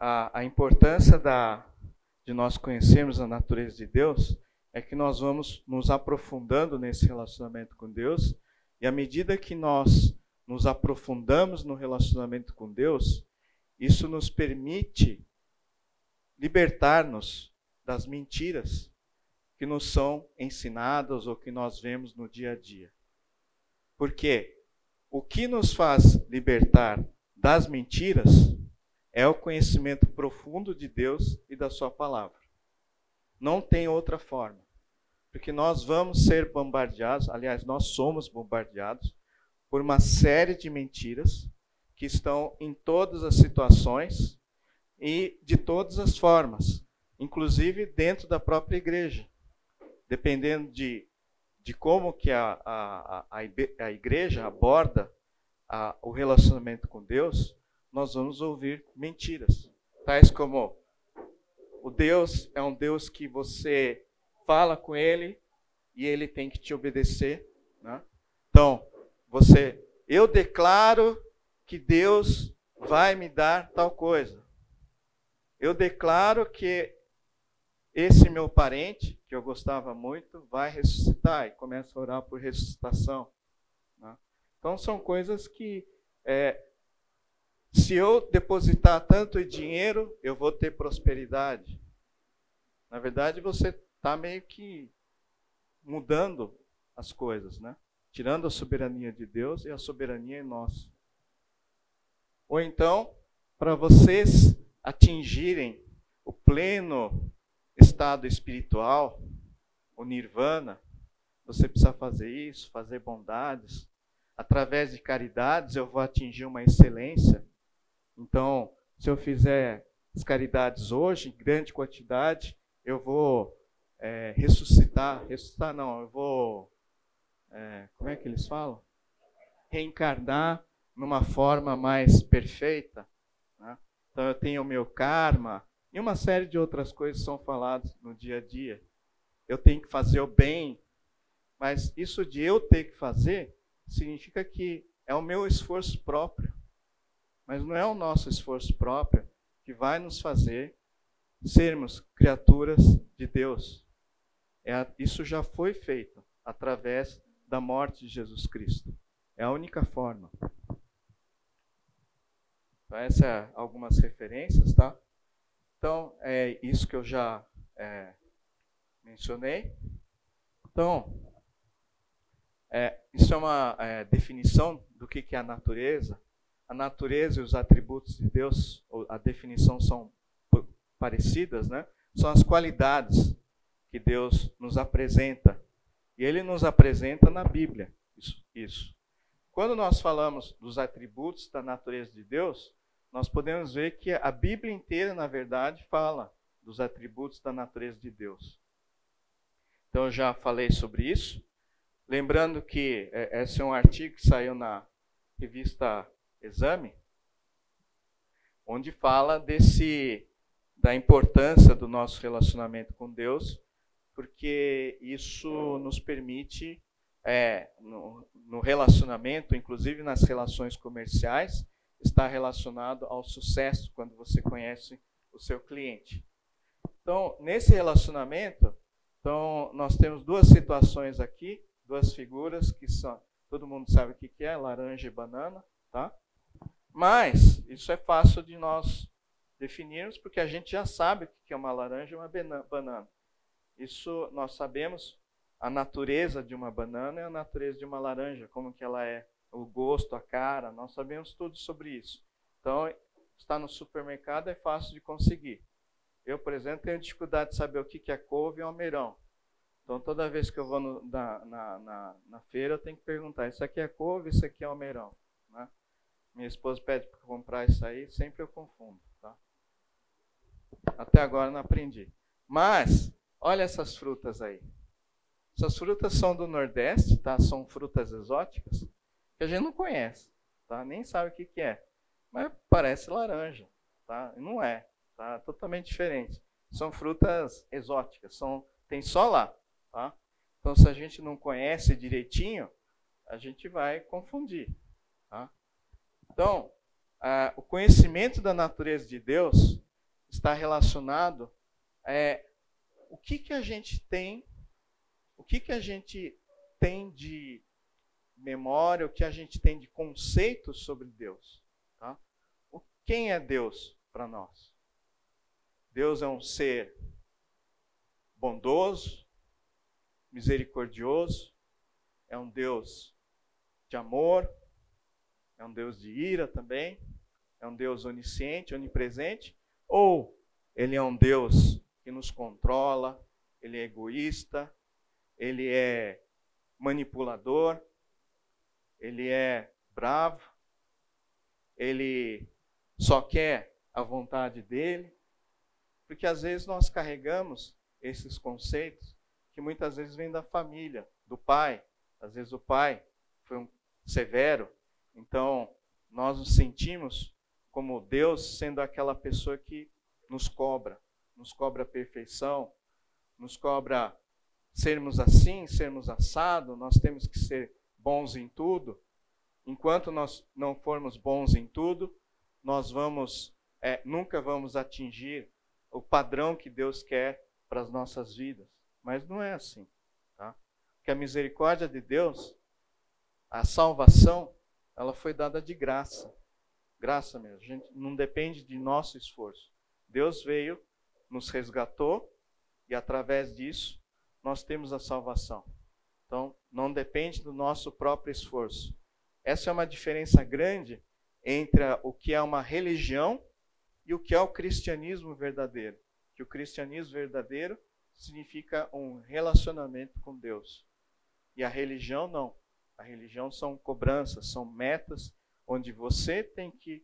a, a importância da, de nós conhecermos a natureza de Deus é que nós vamos nos aprofundando nesse relacionamento com Deus, e à medida que nós nos aprofundamos no relacionamento com Deus, isso nos permite libertar-nos das mentiras que nos são ensinadas ou que nós vemos no dia a dia. Porque o que nos faz libertar das mentiras é o conhecimento profundo de Deus e da Sua palavra. Não tem outra forma. Porque nós vamos ser bombardeados, aliás, nós somos bombardeados por uma série de mentiras que estão em todas as situações e de todas as formas, inclusive dentro da própria igreja. Dependendo de, de como que a, a, a, a igreja aborda a, o relacionamento com Deus, nós vamos ouvir mentiras. Tais como o Deus é um Deus que você fala com ele e ele tem que te obedecer. Né? Então, você, eu declaro que Deus vai me dar tal coisa. Eu declaro que esse meu parente, que eu gostava muito, vai ressuscitar e começa a orar por ressuscitação. Né? Então, são coisas que é, se eu depositar tanto dinheiro, eu vou ter prosperidade. Na verdade, você está meio que mudando as coisas, né? Tirando a soberania de Deus e a soberania é nossa. Ou então, para vocês atingirem o pleno estado espiritual, o nirvana, você precisa fazer isso, fazer bondades. Através de caridades eu vou atingir uma excelência. Então, se eu fizer as caridades hoje, em grande quantidade, eu vou é, ressuscitar. Ressuscitar não, eu vou. É, como é que eles falam? Reencarnar numa forma mais perfeita. Né? Então, eu tenho o meu karma e uma série de outras coisas são faladas no dia a dia. Eu tenho que fazer o bem, mas isso de eu ter que fazer significa que é o meu esforço próprio. Mas não é o nosso esforço próprio que vai nos fazer sermos criaturas de Deus. É, isso já foi feito através da morte de Jesus Cristo. É a única forma. Então, essas é algumas referências, tá? Então, é isso que eu já é, mencionei. Então, é, isso é uma é, definição do que, que é a natureza a natureza e os atributos de Deus, a definição são parecidas, né? São as qualidades que Deus nos apresenta. E ele nos apresenta na Bíblia. Isso, isso. Quando nós falamos dos atributos da natureza de Deus, nós podemos ver que a Bíblia inteira, na verdade, fala dos atributos da natureza de Deus. Então, eu já falei sobre isso. Lembrando que é, esse é um artigo que saiu na revista exame, onde fala desse da importância do nosso relacionamento com Deus, porque isso nos permite é, no, no relacionamento, inclusive nas relações comerciais, está relacionado ao sucesso quando você conhece o seu cliente. Então, nesse relacionamento, então nós temos duas situações aqui, duas figuras que são, todo mundo sabe o que é, laranja e banana, tá? Mas isso é fácil de nós definirmos, porque a gente já sabe o que é uma laranja e uma banana. Isso nós sabemos a natureza de uma banana e a natureza de uma laranja, como que ela é, o gosto, a cara, nós sabemos tudo sobre isso. Então, está no supermercado é fácil de conseguir. Eu, por exemplo, tenho dificuldade de saber o que é couve e almeirão. Então, toda vez que eu vou no, na, na, na, na, feira, eu tenho que perguntar: isso aqui é couve, isso aqui é almeirão? Minha esposa pede para comprar isso aí, sempre eu confundo. Tá? Até agora não aprendi. Mas, olha essas frutas aí. Essas frutas são do Nordeste, tá? São frutas exóticas que a gente não conhece, tá? Nem sabe o que, que é. Mas parece laranja, tá? Não é, tá? Totalmente diferente. São frutas exóticas, são tem só lá, tá? Então, se a gente não conhece direitinho, a gente vai confundir, Então, o conhecimento da natureza de Deus está relacionado é o que que a gente tem, o que que a gente tem de memória, o que a gente tem de conceitos sobre Deus, tá? O quem é Deus para nós? Deus é um ser bondoso, misericordioso, é um Deus de amor, é um Deus de ira também, é um Deus onisciente, onipresente, ou ele é um Deus que nos controla, ele é egoísta, ele é manipulador, ele é bravo, ele só quer a vontade dele, porque às vezes nós carregamos esses conceitos que muitas vezes vêm da família, do pai. Às vezes o pai foi um severo, então nós nos sentimos como Deus sendo aquela pessoa que nos cobra, nos cobra perfeição, nos cobra sermos assim, sermos assado, nós temos que ser bons em tudo. Enquanto nós não formos bons em tudo, nós vamos é, nunca vamos atingir o padrão que Deus quer para as nossas vidas. Mas não é assim. Tá? Porque a misericórdia de Deus, a salvação, ela foi dada de graça. Graça mesmo. A gente não depende de nosso esforço. Deus veio, nos resgatou e através disso nós temos a salvação. Então, não depende do nosso próprio esforço. Essa é uma diferença grande entre o que é uma religião e o que é o cristianismo verdadeiro. Que o cristianismo verdadeiro significa um relacionamento com Deus. E a religião não. A religião são cobranças, são metas onde você tem que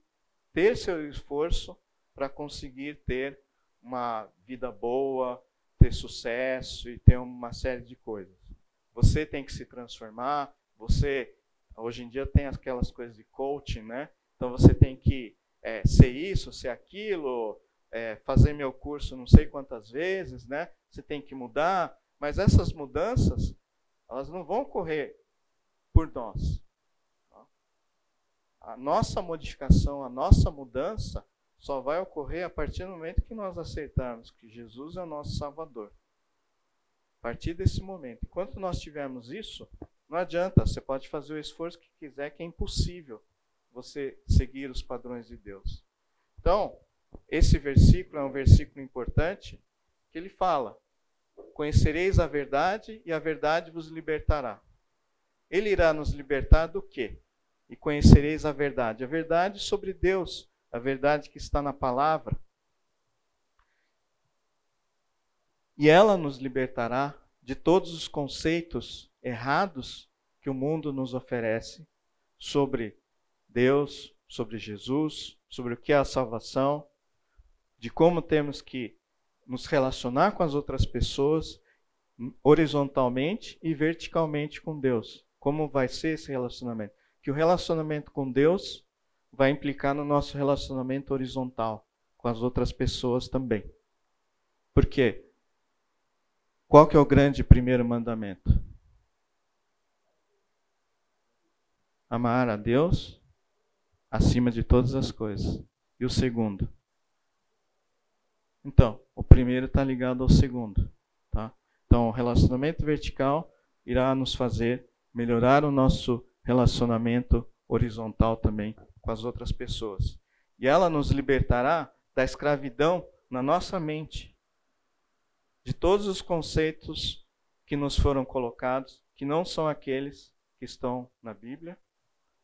ter seu esforço para conseguir ter uma vida boa, ter sucesso e ter uma série de coisas. Você tem que se transformar, você hoje em dia tem aquelas coisas de coaching, né? Então você tem que é, ser isso, ser aquilo, é, fazer meu curso não sei quantas vezes, né? Você tem que mudar, mas essas mudanças elas não vão ocorrer por nós. Tá? A nossa modificação, a nossa mudança só vai ocorrer a partir do momento que nós aceitarmos que Jesus é o nosso Salvador. A partir desse momento. Enquanto nós tivermos isso, não adianta, você pode fazer o esforço que quiser, que é impossível você seguir os padrões de Deus. Então, esse versículo é um versículo importante, que ele fala: Conhecereis a verdade e a verdade vos libertará. Ele irá nos libertar do quê? E conhecereis a verdade. A verdade sobre Deus, a verdade que está na palavra. E ela nos libertará de todos os conceitos errados que o mundo nos oferece sobre Deus, sobre Jesus, sobre o que é a salvação, de como temos que nos relacionar com as outras pessoas horizontalmente e verticalmente com Deus. Como vai ser esse relacionamento? Que o relacionamento com Deus vai implicar no nosso relacionamento horizontal com as outras pessoas também. Por quê? Qual que é o grande primeiro mandamento? Amar a Deus acima de todas as coisas. E o segundo? Então, o primeiro está ligado ao segundo. Tá? Então, o relacionamento vertical irá nos fazer melhorar o nosso relacionamento horizontal também com as outras pessoas. E ela nos libertará da escravidão na nossa mente, de todos os conceitos que nos foram colocados, que não são aqueles que estão na Bíblia,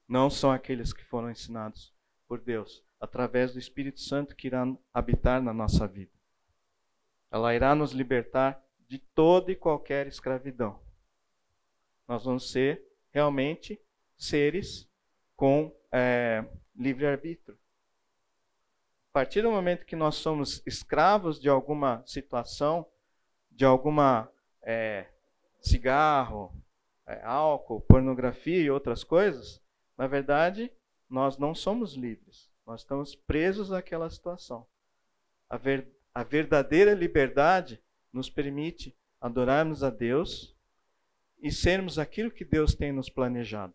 não são aqueles que foram ensinados por Deus através do Espírito Santo que irá habitar na nossa vida. Ela irá nos libertar de toda e qualquer escravidão. Nós vamos ser realmente seres com é, livre-arbítrio. A partir do momento que nós somos escravos de alguma situação, de alguma é, cigarro, é, álcool, pornografia e outras coisas, na verdade, nós não somos livres. Nós estamos presos àquela situação. A, ver, a verdadeira liberdade nos permite adorarmos a Deus e sermos aquilo que Deus tem nos planejado.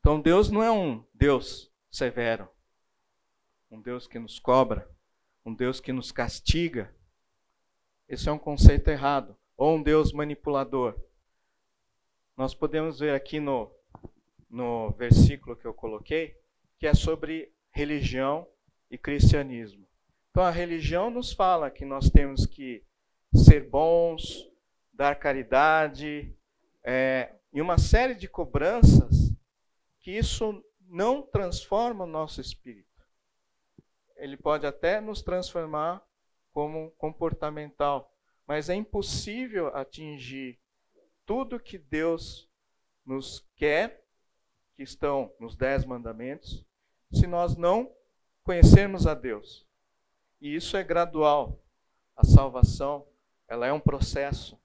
Então, Deus não é um Deus severo. um Deus que nos cobra, um Deus que nos castiga. Esse é um conceito errado. Ou um Deus manipulador. Nós podemos ver aqui no, no versículo que eu coloquei, que é sobre religião e cristianismo. Então a religião nos fala que nós temos que ser bons, dar caridade, é, e uma série de cobranças que isso não transforma o nosso espírito. Ele pode até nos transformar como comportamental, mas é impossível atingir tudo que Deus nos quer, que estão nos dez mandamentos, se nós não conhecermos a Deus. E isso é gradual. A salvação, ela é um processo.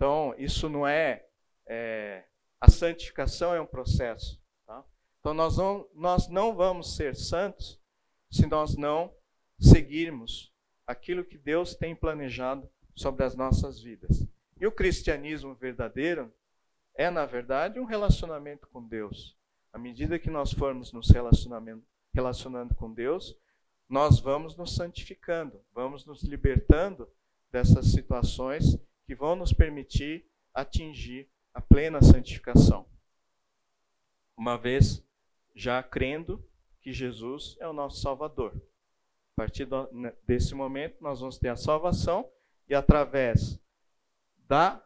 Então, isso não é, é a santificação é um processo. Tá? Então, nós não, nós não vamos ser santos se nós não seguirmos aquilo que Deus tem planejado sobre as nossas vidas. E o cristianismo verdadeiro é, na verdade, um relacionamento com Deus. À medida que nós formos nos relacionando com Deus, nós vamos nos santificando, vamos nos libertando dessas situações que vão nos permitir atingir a plena santificação. Uma vez já crendo que Jesus é o nosso Salvador. A partir né, desse momento, nós vamos ter a salvação e através da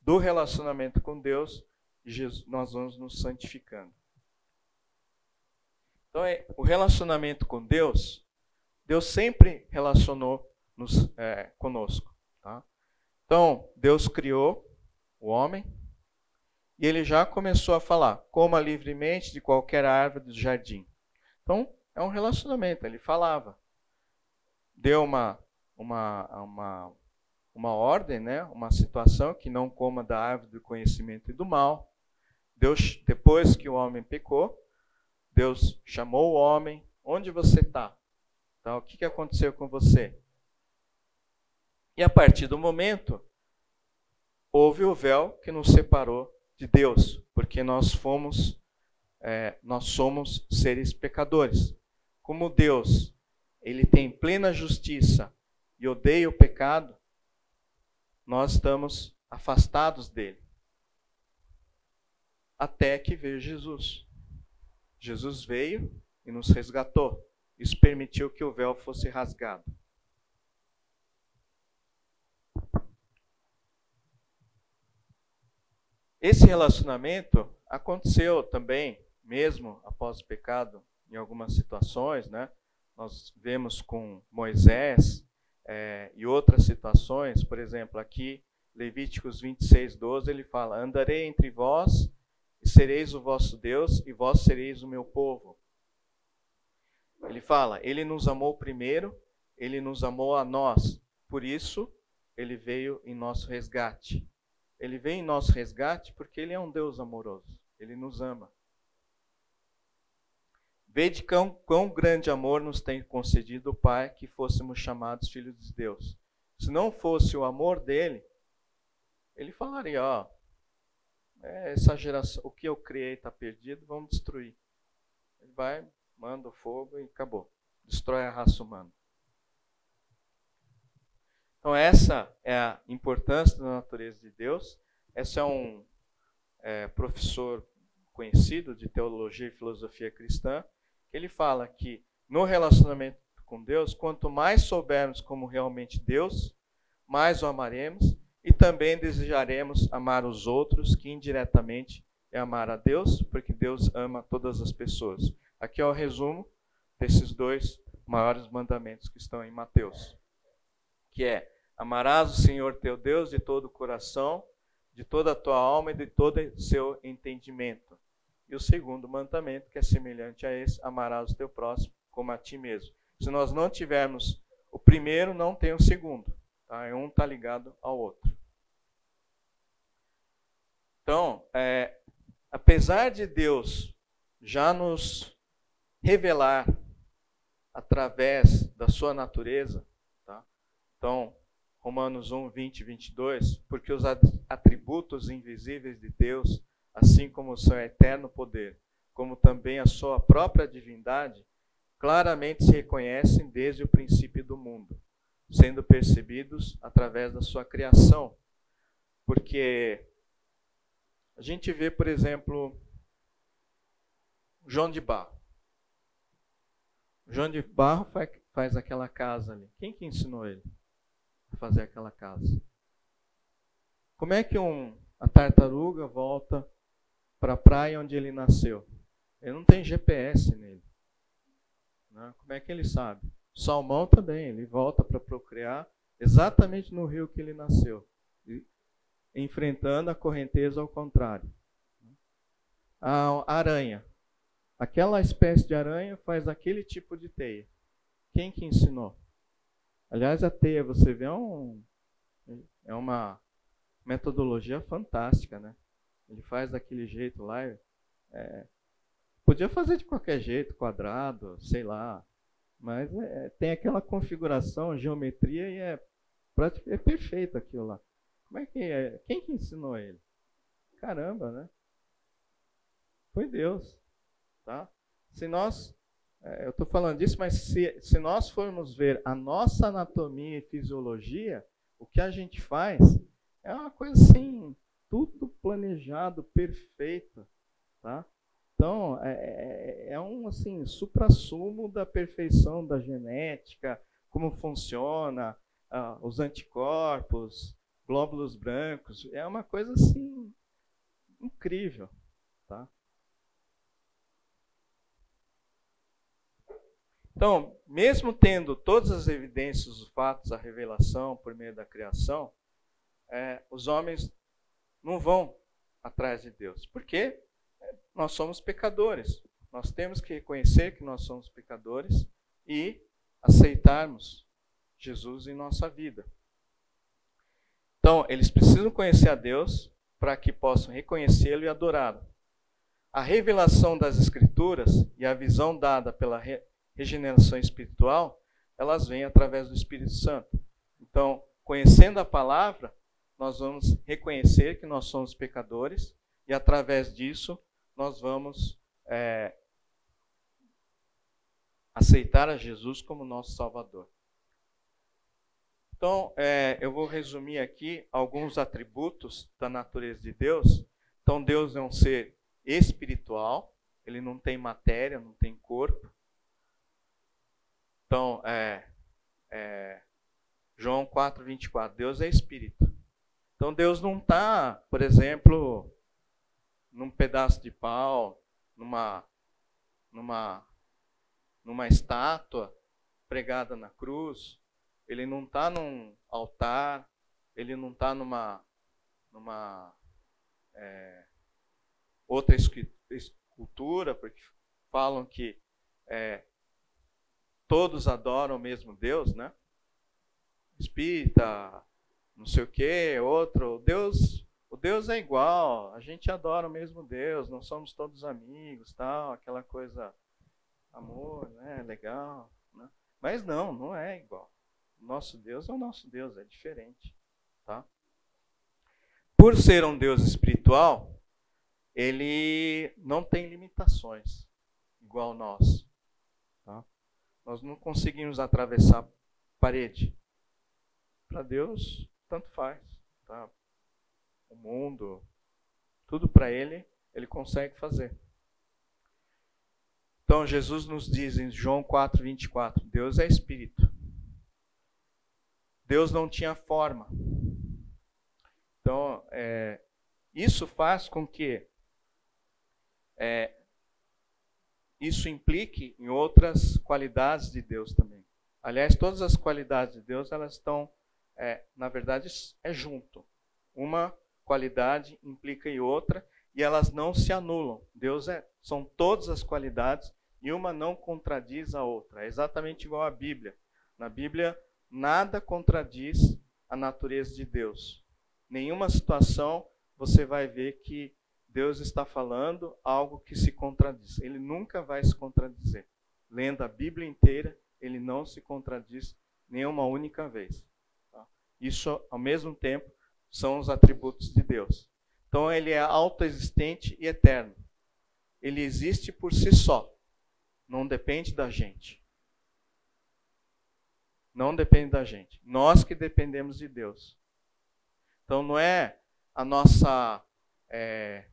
do relacionamento com Deus, Jesus, nós vamos nos santificando. Então, é, o relacionamento com Deus, Deus sempre relacionou nos, é, conosco. Tá? Então, Deus criou o homem e ele já começou a falar: coma livremente de qualquer árvore do jardim. Então, é um relacionamento. Ele falava. Deu uma, uma, uma, uma ordem, né? uma situação que não coma da árvore do conhecimento e do mal. Deus, depois que o homem pecou, Deus chamou o homem: onde você está? Então, o que, que aconteceu com você? E a partir do momento, houve o véu que nos separou de Deus, porque nós fomos é, nós somos seres pecadores. Como Deus, ele tem plena justiça e odeia o pecado, nós estamos afastados dele. Até que veio Jesus. Jesus veio e nos resgatou. Isso permitiu que o véu fosse rasgado. Esse relacionamento aconteceu também mesmo após o pecado, em algumas situações, né? Nós vemos com Moisés é, e outras situações, por exemplo, aqui, Levíticos 26, 12, ele fala: Andarei entre vós e sereis o vosso Deus, e vós sereis o meu povo. Ele fala: Ele nos amou primeiro, ele nos amou a nós, por isso ele veio em nosso resgate. Ele veio em nosso resgate porque ele é um Deus amoroso, ele nos ama. Vede quão, quão grande amor nos tem concedido o Pai que fôssemos chamados filhos de Deus. Se não fosse o amor dele, ele falaria: ó, é, essa geração, o que eu criei está perdido, vamos destruir. Ele vai, manda o fogo e acabou. Destrói a raça humana. Então, essa é a importância da natureza de Deus. Esse é um é, professor conhecido de teologia e filosofia cristã ele fala que no relacionamento com Deus, quanto mais soubermos como realmente Deus, mais o amaremos e também desejaremos amar os outros, que indiretamente é amar a Deus, porque Deus ama todas as pessoas. Aqui é o resumo desses dois maiores mandamentos que estão em Mateus, que é: amarás o Senhor teu Deus de todo o coração, de toda a tua alma e de todo o seu entendimento. E o segundo mandamento, que é semelhante a esse, amarás o teu próximo como a ti mesmo. Se nós não tivermos o primeiro, não tem o segundo. Tá? Um está ligado ao outro. Então, é, apesar de Deus já nos revelar através da sua natureza, tá? então, Romanos 1, 20 e 22, porque os atributos invisíveis de Deus assim como o seu eterno poder, como também a sua própria divindade, claramente se reconhecem desde o princípio do mundo, sendo percebidos através da sua criação. Porque a gente vê, por exemplo, João de Barro. João de Barro faz, aquela casa ali. Quem que ensinou ele fazer aquela casa? Como é que um, a tartaruga volta para a praia onde ele nasceu? Ele não tem GPS nele. Né? Como é que ele sabe? O salmão também, ele volta para procriar exatamente no rio que ele nasceu, enfrentando a correnteza ao contrário. A aranha. Aquela espécie de aranha faz aquele tipo de teia. Quem que ensinou? Aliás, a teia, você vê, é, um, é uma metodologia fantástica, né? Ele faz daquele jeito lá. É, podia fazer de qualquer jeito, quadrado, sei lá. Mas é, tem aquela configuração, geometria e é, é perfeito aquilo lá. Como é que é? Quem que ensinou ele? Caramba, né? Foi Deus, tá? Se nós, é, eu estou falando disso, mas se, se nós formos ver a nossa anatomia e fisiologia, o que a gente faz é uma coisa assim, tudo planejado, perfeito, tá? Então, é, é, é um assim, supra-sumo da perfeição da genética, como funciona, uh, os anticorpos, glóbulos brancos, é uma coisa assim incrível, tá? Então, mesmo tendo todas as evidências, os fatos, a revelação por meio da criação, é, os homens não vão atrás de Deus. Porque nós somos pecadores. Nós temos que reconhecer que nós somos pecadores e aceitarmos Jesus em nossa vida. Então, eles precisam conhecer a Deus para que possam reconhecê-lo e adorá-lo. A revelação das Escrituras e a visão dada pela regeneração espiritual, elas vêm através do Espírito Santo. Então, conhecendo a palavra, nós vamos reconhecer que nós somos pecadores e, através disso, nós vamos é, aceitar a Jesus como nosso Salvador. Então, é, eu vou resumir aqui alguns atributos da natureza de Deus. Então, Deus é um ser espiritual, ele não tem matéria, não tem corpo. Então, é, é, João 4, 24, Deus é espírito. Então Deus não está, por exemplo, num pedaço de pau, numa, numa, numa estátua pregada na cruz. Ele não está num altar, ele não está numa, numa é, outra escultura, porque falam que é, todos adoram o mesmo Deus, né? Espírita, não sei o que, outro. Deus, o Deus é igual, a gente adora o mesmo Deus, não somos todos amigos, tal, aquela coisa, amor, né, legal. Né? Mas não, não é igual. Nosso Deus é o nosso Deus, é diferente, tá? Por ser um Deus espiritual, ele não tem limitações igual nós, tá? Nós não conseguimos atravessar parede. Para Deus, tanto faz. Tá? O mundo, tudo para ele, ele consegue fazer. Então Jesus nos diz em João 4, 24: Deus é espírito. Deus não tinha forma. Então, é, isso faz com que é, isso implique em outras qualidades de Deus também. Aliás, todas as qualidades de Deus elas estão é, na verdade, é junto. Uma qualidade implica em outra e elas não se anulam. Deus é, são todas as qualidades e uma não contradiz a outra. É exatamente igual à Bíblia. Na Bíblia, nada contradiz a natureza de Deus. Nenhuma situação você vai ver que Deus está falando algo que se contradiz. Ele nunca vai se contradizer. Lendo a Bíblia inteira, ele não se contradiz nenhuma única vez. Isso, ao mesmo tempo, são os atributos de Deus. Então, ele é autoexistente e eterno. Ele existe por si só. não depende da gente. Não depende da gente. Nós que dependemos de Deus. Então não é a nossa é,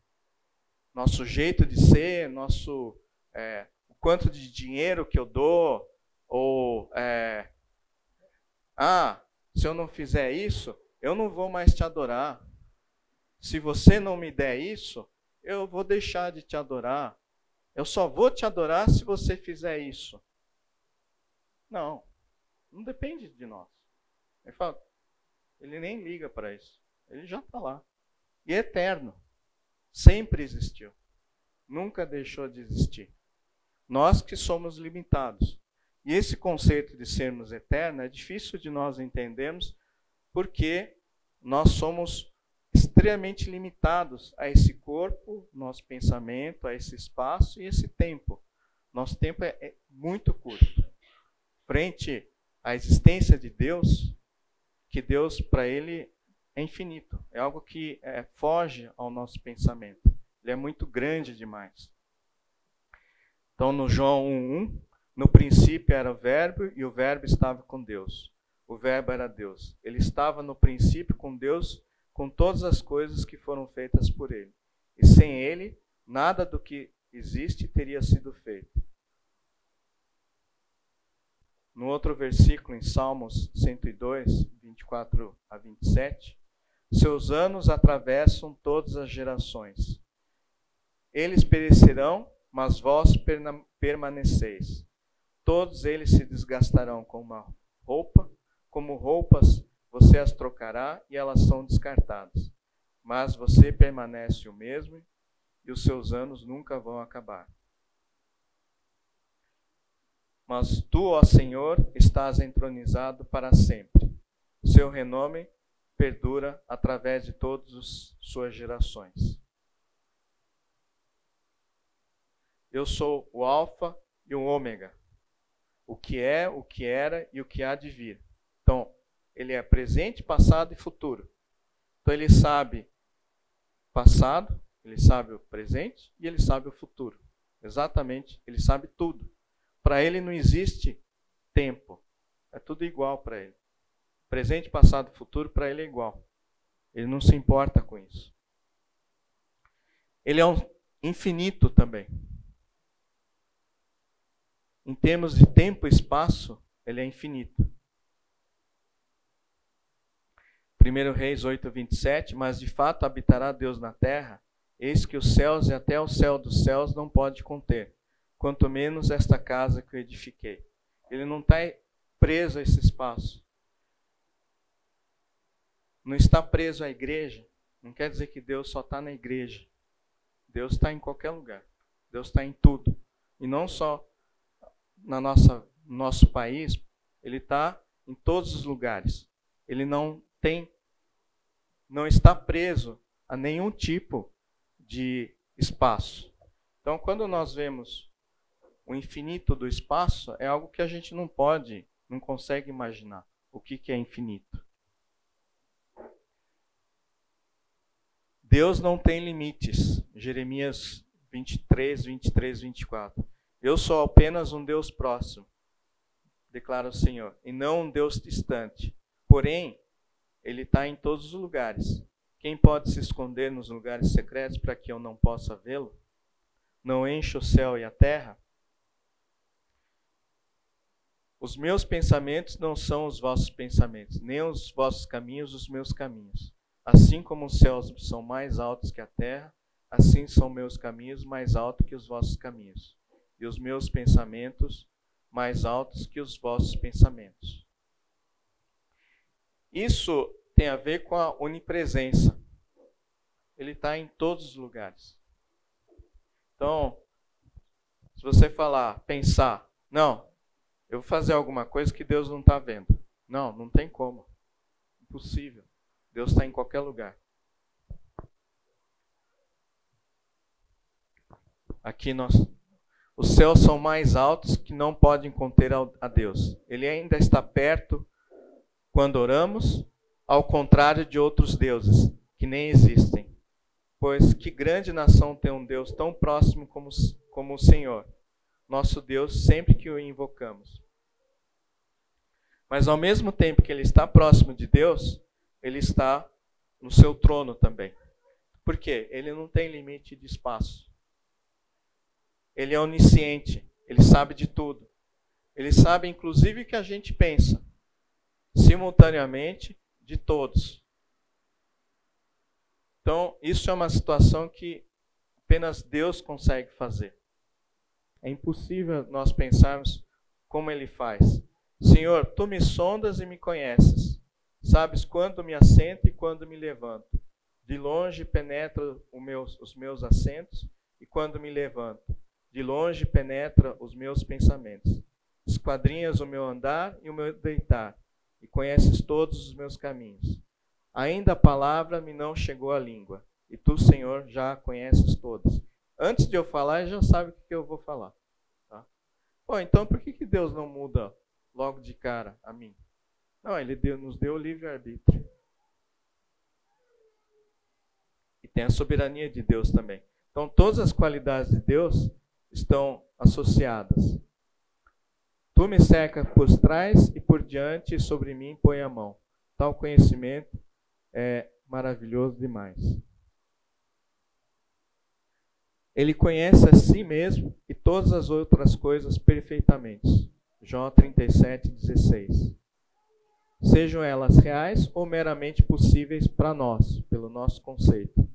nosso jeito de ser, nosso é, o quanto de dinheiro que eu dou, ou é, ah, se eu não fizer isso, eu não vou mais te adorar. Se você não me der isso, eu vou deixar de te adorar. Eu só vou te adorar se você fizer isso. Não, não depende de nós. Ele fala, ele nem liga para isso. Ele já está lá. E é eterno. Sempre existiu. Nunca deixou de existir. Nós que somos limitados. E esse conceito de sermos eternos é difícil de nós entendermos porque nós somos extremamente limitados a esse corpo, nosso pensamento, a esse espaço e esse tempo. Nosso tempo é, é muito curto. Frente à existência de Deus, que Deus para ele é infinito, é algo que é, foge ao nosso pensamento. Ele é muito grande demais. Então, no João 1:1, no princípio era o Verbo e o Verbo estava com Deus. O Verbo era Deus. Ele estava no princípio com Deus com todas as coisas que foram feitas por ele. E sem ele, nada do que existe teria sido feito. No outro versículo, em Salmos 102, 24 a 27, seus anos atravessam todas as gerações. Eles perecerão, mas vós permaneceis. Todos eles se desgastarão como uma roupa, como roupas você as trocará e elas são descartadas. Mas você permanece o mesmo e os seus anos nunca vão acabar. Mas tu, ó Senhor, estás entronizado para sempre. Seu renome perdura através de todas as suas gerações. Eu sou o Alfa e o Ômega, o que é, o que era e o que há de vir. Então, ele é presente, passado e futuro. Então ele sabe passado, ele sabe o presente e ele sabe o futuro. Exatamente, ele sabe tudo. Para ele não existe tempo. É tudo igual para ele. Presente, passado e futuro para ele é igual. Ele não se importa com isso. Ele é um infinito também. Em termos de tempo e espaço, ele é infinito. 1 Reis 8, 27, mas de fato habitará Deus na terra, eis que os céus e até o céu dos céus não pode conter, quanto menos esta casa que eu edifiquei. Ele não está preso a esse espaço. Não está preso à igreja. Não quer dizer que Deus só está na igreja. Deus está em qualquer lugar. Deus está em tudo. E não só na nossa nosso país, ele está em todos os lugares. Ele não tem não está preso a nenhum tipo de espaço. Então, quando nós vemos o infinito do espaço, é algo que a gente não pode, não consegue imaginar o que, que é infinito. Deus não tem limites. Jeremias 23, 23, 24. Eu sou apenas um Deus próximo, declara o Senhor, e não um Deus distante. Porém, ele está em todos os lugares. Quem pode se esconder nos lugares secretos para que eu não possa vê-lo? Não enche o céu e a terra? Os meus pensamentos não são os vossos pensamentos, nem os vossos caminhos os meus caminhos. Assim como os céus são mais altos que a terra, assim são meus caminhos mais altos que os vossos caminhos, e os meus pensamentos mais altos que os vossos pensamentos. Isso tem a ver com a onipresença. Ele está em todos os lugares. Então, se você falar, pensar, não, eu vou fazer alguma coisa que Deus não está vendo. Não, não tem como. Impossível. Deus está em qualquer lugar. Aqui nós, os céus são mais altos que não podem conter a Deus. Ele ainda está perto quando oramos, ao contrário de outros deuses que nem existem. Pois que grande nação tem um Deus tão próximo como, como o Senhor, nosso Deus sempre que o invocamos. Mas ao mesmo tempo que ele está próximo de Deus, ele está no seu trono também. Por quê? Ele não tem limite de espaço. Ele é onisciente, ele sabe de tudo. Ele sabe inclusive o que a gente pensa, simultaneamente de todos. Então, isso é uma situação que apenas Deus consegue fazer. É impossível nós pensarmos como ele faz. Senhor, tu me sondas e me conheces. Sabes quando me assento e quando me levanto. De longe penetra meus, os meus assentos e quando me levanto. De longe penetra os meus pensamentos. Esquadrinhas o meu andar e o meu deitar, e conheces todos os meus caminhos. Ainda a palavra me não chegou à língua, e tu, Senhor, já a conheces todas. Antes de eu falar, já sabe o que eu vou falar. Tá? Bom, então por que, que Deus não muda logo de cara a mim? Não, ele deu, nos deu o livre-arbítrio. E tem a soberania de Deus também. Então, todas as qualidades de Deus estão associadas. Tu me cerca por trás e por diante, e sobre mim põe a mão. Tal conhecimento é maravilhoso demais. Ele conhece a si mesmo e todas as outras coisas perfeitamente. Jó 37, 16. Sejam elas reais ou meramente possíveis para nós, pelo nosso conceito,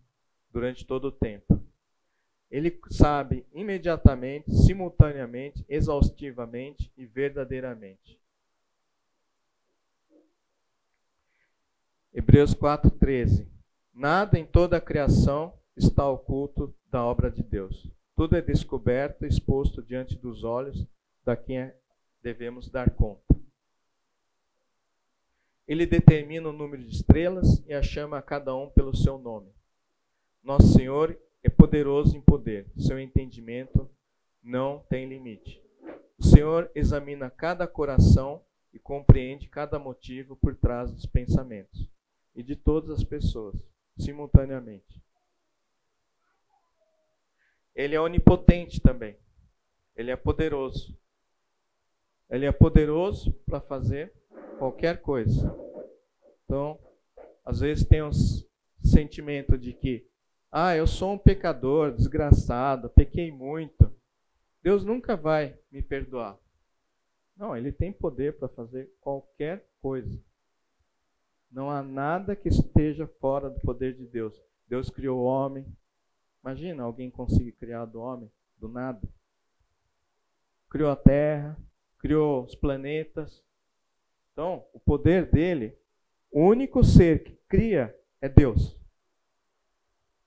durante todo o tempo. Ele sabe imediatamente, simultaneamente, exaustivamente e verdadeiramente. Hebreus 4,13. Nada em toda a criação está oculto da obra de Deus. Tudo é descoberto exposto diante dos olhos da quem devemos dar conta. Ele determina o número de estrelas e a chama a cada um pelo seu nome. Nosso Senhor é poderoso em poder, seu entendimento não tem limite. O Senhor examina cada coração e compreende cada motivo por trás dos pensamentos e de todas as pessoas, simultaneamente. Ele é onipotente também. Ele é poderoso. Ele é poderoso para fazer qualquer coisa. Então, às vezes tem um sentimento de que, ah, eu sou um pecador, desgraçado, pequei muito. Deus nunca vai me perdoar. Não, ele tem poder para fazer qualquer coisa. Não há nada que esteja fora do poder de Deus. Deus criou o homem. Imagina alguém conseguir criar do homem do nada. Criou a terra, criou os planetas. Então, o poder dele, o único ser que cria é Deus.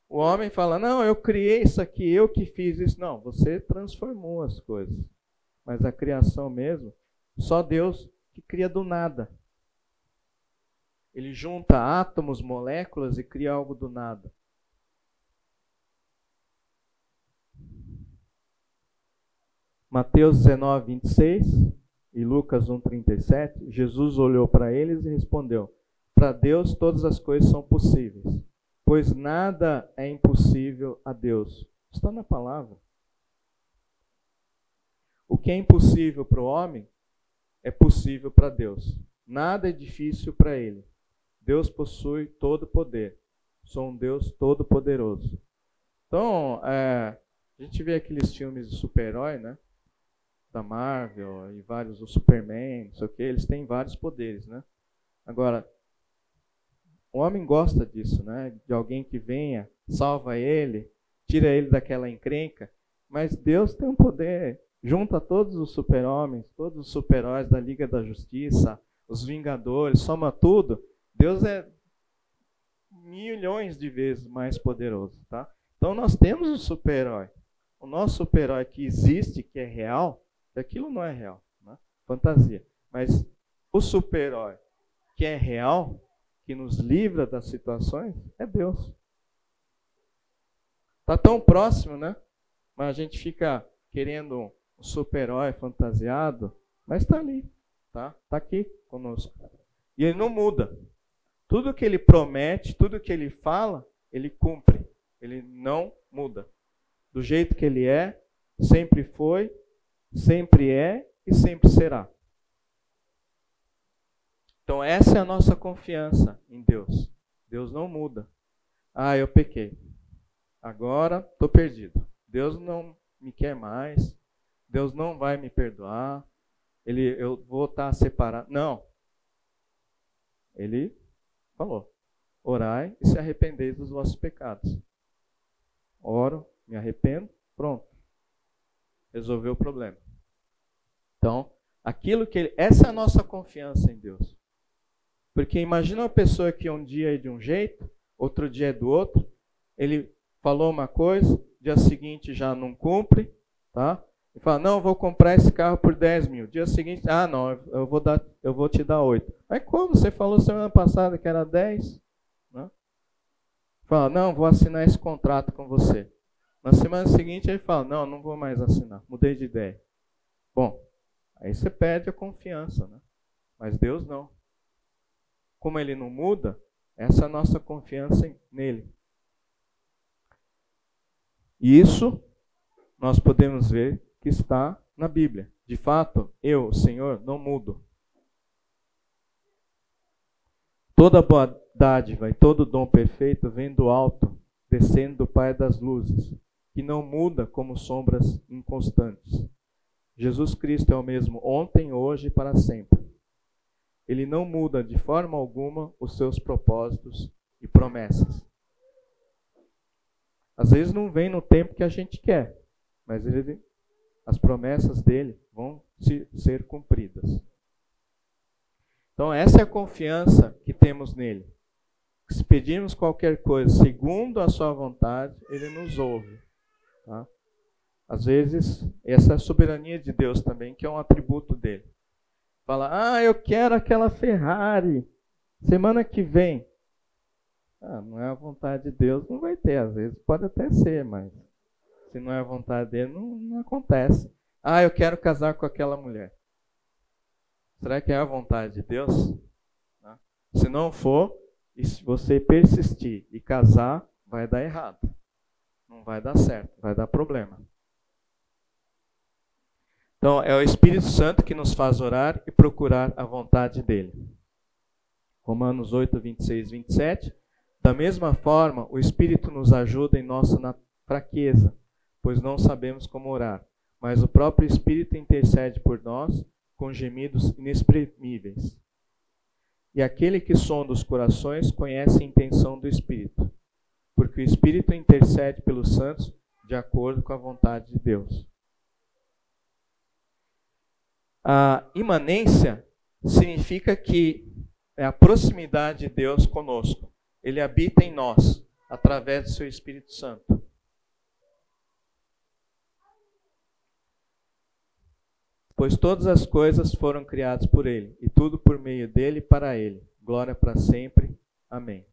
O homem fala: Não, eu criei isso aqui, eu que fiz isso. Não, você transformou as coisas. Mas a criação mesmo, só Deus que cria do nada. Ele junta átomos, moléculas e cria algo do nada. Mateus 19, 26 e Lucas 1, 37, Jesus olhou para eles e respondeu: Para Deus todas as coisas são possíveis, pois nada é impossível a Deus. Está na palavra. O que é impossível para o homem é possível para Deus. Nada é difícil para ele. Deus possui todo o poder. Sou um Deus todo poderoso. Então, é, a gente vê aqueles filmes de super-herói, né? Da Marvel e vários, o Superman, não sei o que, eles têm vários poderes, né? Agora, o homem gosta disso, né? De alguém que venha, salva ele, tira ele daquela encrenca. Mas Deus tem um poder, junta todos os super-homens, todos os super-heróis da Liga da Justiça, os Vingadores, soma tudo Deus é milhões de vezes mais poderoso, tá? Então nós temos um super-herói. O nosso super-herói que existe, que é real, aquilo não é real, né? fantasia. Mas o super-herói que é real, que nos livra das situações, é Deus. Está tão próximo, né? Mas a gente fica querendo um super-herói fantasiado, mas está ali, tá? Está aqui conosco. E ele não muda. Tudo que ele promete, tudo que ele fala, ele cumpre. Ele não muda. Do jeito que ele é, sempre foi sempre é e sempre será. Então, essa é a nossa confiança em Deus. Deus não muda. Ah, eu pequei. Agora estou perdido. Deus não me quer mais. Deus não vai me perdoar. Ele, eu vou estar separado. Não. Ele falou: orai e se arrependei dos vossos pecados. Oro, me arrependo, pronto. Resolveu o problema. Então, aquilo que ele, essa é a nossa confiança em Deus. Porque imagina uma pessoa que um dia é de um jeito, outro dia é do outro, ele falou uma coisa, dia seguinte já não cumpre, tá? E fala, não, vou comprar esse carro por 10 mil. Dia seguinte, ah, não, eu vou, dar, eu vou te dar 8. Mas como? Você falou semana passada que era 10? Né? Fala, não, vou assinar esse contrato com você. Na semana seguinte ele fala, não, não vou mais assinar, mudei de ideia. Bom, aí você perde a confiança, né? Mas Deus não. Como ele não muda, essa é a nossa confiança nele. E isso nós podemos ver que está na Bíblia. De fato, eu, Senhor, não mudo. Toda boa dádiva e todo dom perfeito vem do alto, descendo do Pai das luzes, que não muda como sombras inconstantes. Jesus Cristo é o mesmo ontem, hoje e para sempre. Ele não muda de forma alguma os seus propósitos e promessas. Às vezes não vem no tempo que a gente quer, mas ele as promessas dele vão se, ser cumpridas. Então, essa é a confiança que temos nele. Se pedirmos qualquer coisa segundo a sua vontade, ele nos ouve. Tá? Às vezes, essa soberania de Deus também, que é um atributo dele. Fala, ah, eu quero aquela Ferrari. Semana que vem. Ah, não é a vontade de Deus, não vai ter. Às vezes pode até ser, mas se não é a vontade dele, não, não acontece. Ah, eu quero casar com aquela mulher. Será que é a vontade de Deus? Se não for, e se você persistir e casar, vai dar errado. Não vai dar certo, vai dar problema. Então, é o Espírito Santo que nos faz orar e procurar a vontade dele. Romanos 8, 26 27. Da mesma forma, o Espírito nos ajuda em nossa fraqueza pois não sabemos como orar. Mas o próprio Espírito intercede por nós com gemidos inexprimíveis. E aquele que sonda os corações conhece a intenção do Espírito, porque o Espírito intercede pelos santos de acordo com a vontade de Deus. A imanência significa que é a proximidade de Deus conosco. Ele habita em nós através do seu Espírito Santo. Pois todas as coisas foram criadas por ele, e tudo por meio dele e para ele. Glória para sempre. Amém.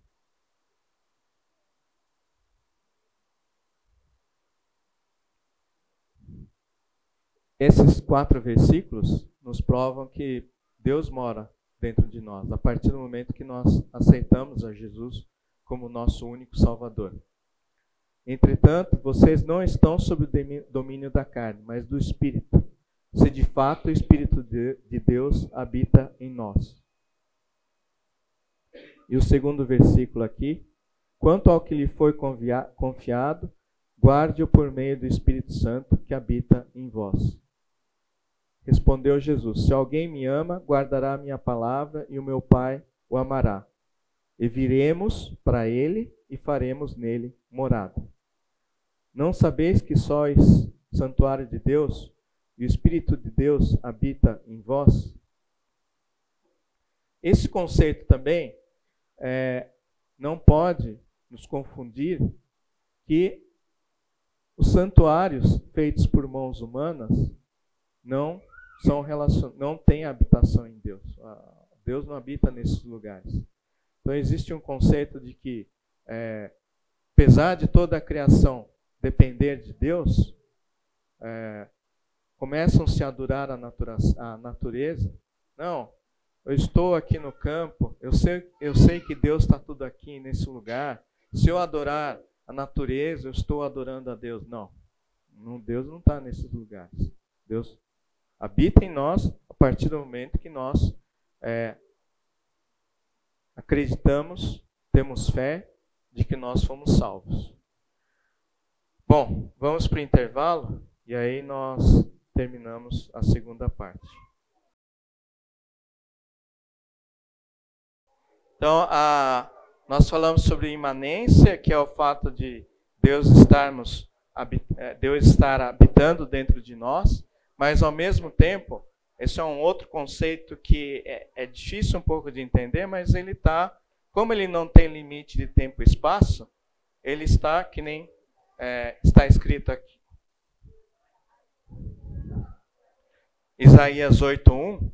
Esses quatro versículos nos provam que Deus mora dentro de nós, a partir do momento que nós aceitamos a Jesus como nosso único Salvador. Entretanto, vocês não estão sob o domínio da carne, mas do Espírito se de fato o Espírito de Deus habita em nós. E o segundo versículo aqui: quanto ao que lhe foi confiado, guarde-o por meio do Espírito Santo que habita em vós. Respondeu Jesus: Se alguém me ama, guardará a minha palavra, e o meu Pai o amará. E viremos para ele e faremos nele morada. Não sabeis que sois santuário de Deus? e o Espírito de Deus habita em vós. Esse conceito também é, não pode nos confundir que os santuários feitos por mãos humanas não são relacion... não têm habitação em Deus. Deus não habita nesses lugares. Então existe um conceito de que, é, apesar de toda a criação depender de Deus, é, começam-se a adorar a, natura, a natureza. Não, eu estou aqui no campo, eu sei, eu sei que Deus está tudo aqui nesse lugar. Se eu adorar a natureza, eu estou adorando a Deus. Não, não Deus não está nesses lugares. Deus habita em nós a partir do momento que nós é, acreditamos, temos fé de que nós fomos salvos. Bom, vamos para o intervalo e aí nós terminamos a segunda parte. Então, a, nós falamos sobre imanência, que é o fato de Deus estarmos é, Deus estar habitando dentro de nós, mas ao mesmo tempo, esse é um outro conceito que é, é difícil um pouco de entender, mas ele está, como ele não tem limite de tempo e espaço, ele está que nem é, está escrito aqui. Isaías 8:1,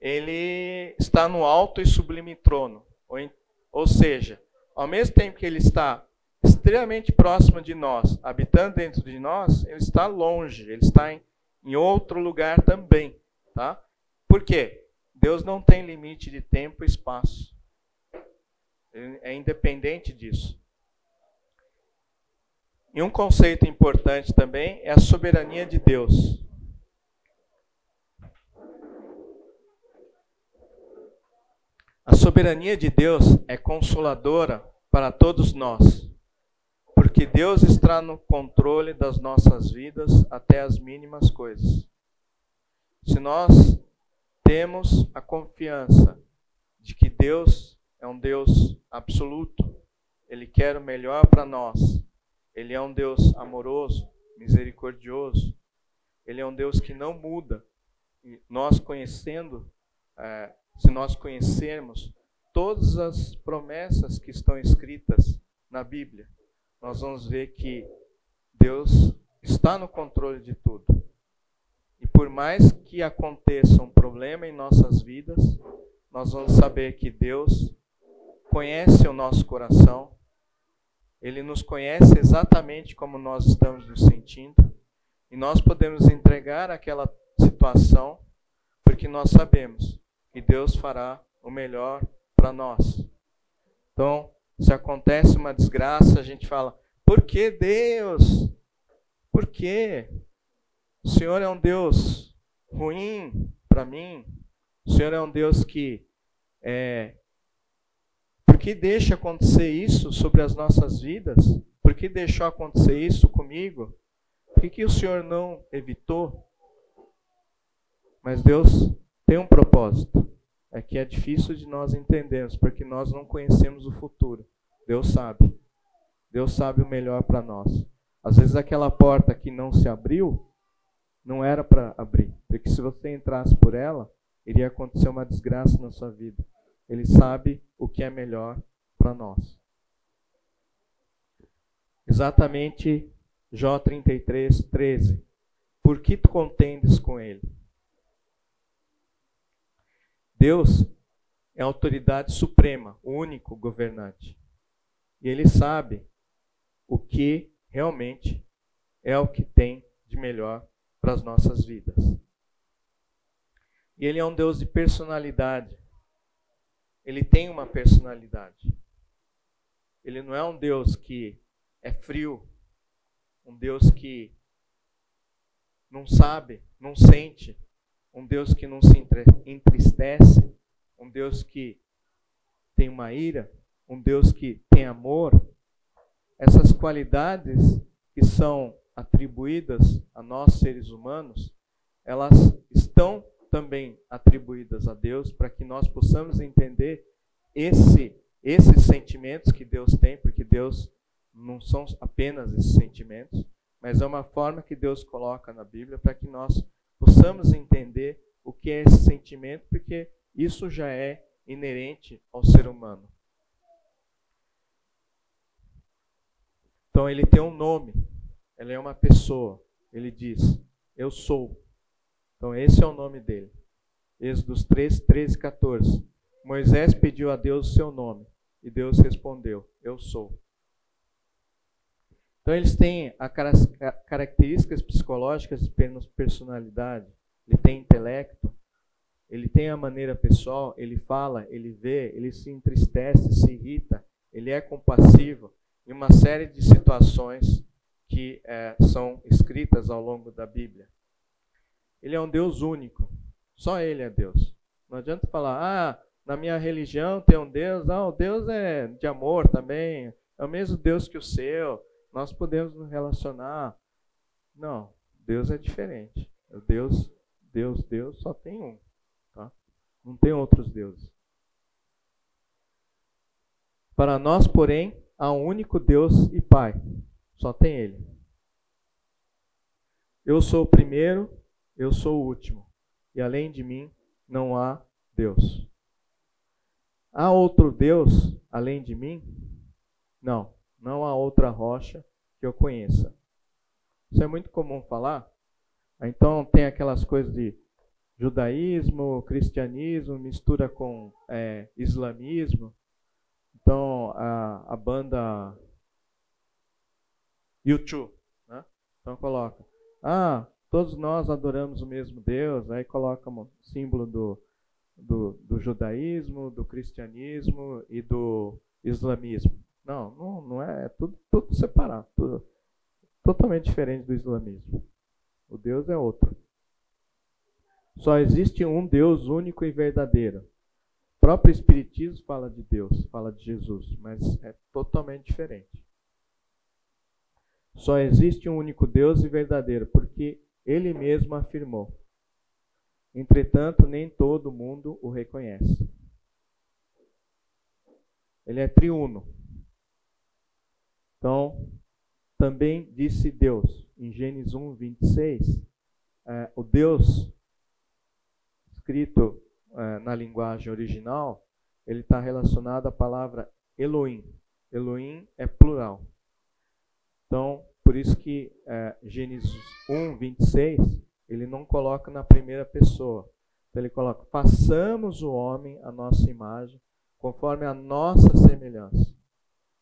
ele está no alto e sublime trono, ou, ou seja, ao mesmo tempo que ele está extremamente próximo de nós, habitando dentro de nós, ele está longe, ele está em, em outro lugar também, tá? Por quê? Deus não tem limite de tempo e espaço. É independente disso. E um conceito importante também é a soberania de Deus. A soberania de Deus é consoladora para todos nós, porque Deus está no controle das nossas vidas até as mínimas coisas. Se nós temos a confiança de que Deus é um Deus absoluto, Ele quer o melhor para nós, ele é um Deus amoroso, misericordioso. Ele é um Deus que não muda. E nós conhecendo, é, se nós conhecermos todas as promessas que estão escritas na Bíblia, nós vamos ver que Deus está no controle de tudo. E por mais que aconteça um problema em nossas vidas, nós vamos saber que Deus conhece o nosso coração, ele nos conhece exatamente como nós estamos nos sentindo e nós podemos entregar aquela situação porque nós sabemos que Deus fará o melhor para nós. Então, se acontece uma desgraça, a gente fala: por que Deus? Por quê? O Senhor é um Deus ruim para mim. O Senhor é um Deus que é, que deixa acontecer isso sobre as nossas vidas? Por que deixou acontecer isso comigo? Por que, que o Senhor não evitou? Mas Deus tem um propósito. É que é difícil de nós entendermos, porque nós não conhecemos o futuro. Deus sabe. Deus sabe o melhor para nós. Às vezes aquela porta que não se abriu, não era para abrir. Porque se você entrasse por ela, iria acontecer uma desgraça na sua vida. Ele sabe o que é melhor para nós. Exatamente Jó 33, 13. Por que tu contendes com ele? Deus é a autoridade suprema, o único governante. E ele sabe o que realmente é o que tem de melhor para as nossas vidas. E ele é um Deus de personalidade ele tem uma personalidade. Ele não é um Deus que é frio, um Deus que não sabe, não sente, um Deus que não se entristece, um Deus que tem uma ira, um Deus que tem amor. Essas qualidades que são atribuídas a nós seres humanos, elas estão também atribuídas a Deus para que nós possamos entender esse, esses sentimentos que Deus tem, porque Deus não são apenas esses sentimentos, mas é uma forma que Deus coloca na Bíblia para que nós possamos entender o que é esse sentimento, porque isso já é inerente ao ser humano. Então ele tem um nome, ele é uma pessoa. Ele diz: Eu sou. Então, esse é o nome dele. Êxodos 3, 13 e 14. Moisés pediu a Deus o seu nome e Deus respondeu: Eu sou. Então, eles têm a características psicológicas de personalidade. Ele tem intelecto, ele tem a maneira pessoal, ele fala, ele vê, ele se entristece, se irrita, ele é compassivo, e uma série de situações que é, são escritas ao longo da Bíblia. Ele é um Deus único. Só Ele é Deus. Não adianta falar, ah, na minha religião tem um Deus, ah, o Deus é de amor também, é o mesmo Deus que o seu, nós podemos nos relacionar. Não, Deus é diferente. Deus, Deus, Deus só tem um, tá? Não tem outros deuses. Para nós, porém, há um único Deus e Pai. Só tem Ele. Eu sou o primeiro, eu sou o último. E além de mim, não há Deus. Há outro Deus além de mim? Não, não há outra rocha que eu conheça. Isso é muito comum falar. Então tem aquelas coisas de judaísmo, cristianismo, mistura com é, islamismo. Então, a, a banda YouTube, né? Então coloca, ah, todos nós adoramos o mesmo Deus, aí coloca o símbolo do, do, do, judaísmo, do cristianismo e do islamismo. Não, não, não é, é tudo, tudo separado, tudo, totalmente diferente do islamismo. O Deus é outro. Só existe um Deus único e verdadeiro próprio Espiritismo fala de Deus, fala de Jesus, mas é totalmente diferente. Só existe um único Deus e verdadeiro, porque ele mesmo afirmou. Entretanto, nem todo mundo o reconhece. Ele é triuno. Então, também disse Deus, em Gênesis 1, 26, é, o Deus escrito é, na linguagem original, ele está relacionado à palavra Elohim. Elohim é plural. Então, por isso que é, Gênesis 1, 26, ele não coloca na primeira pessoa. Então, ele coloca: façamos o homem a nossa imagem, conforme a nossa semelhança.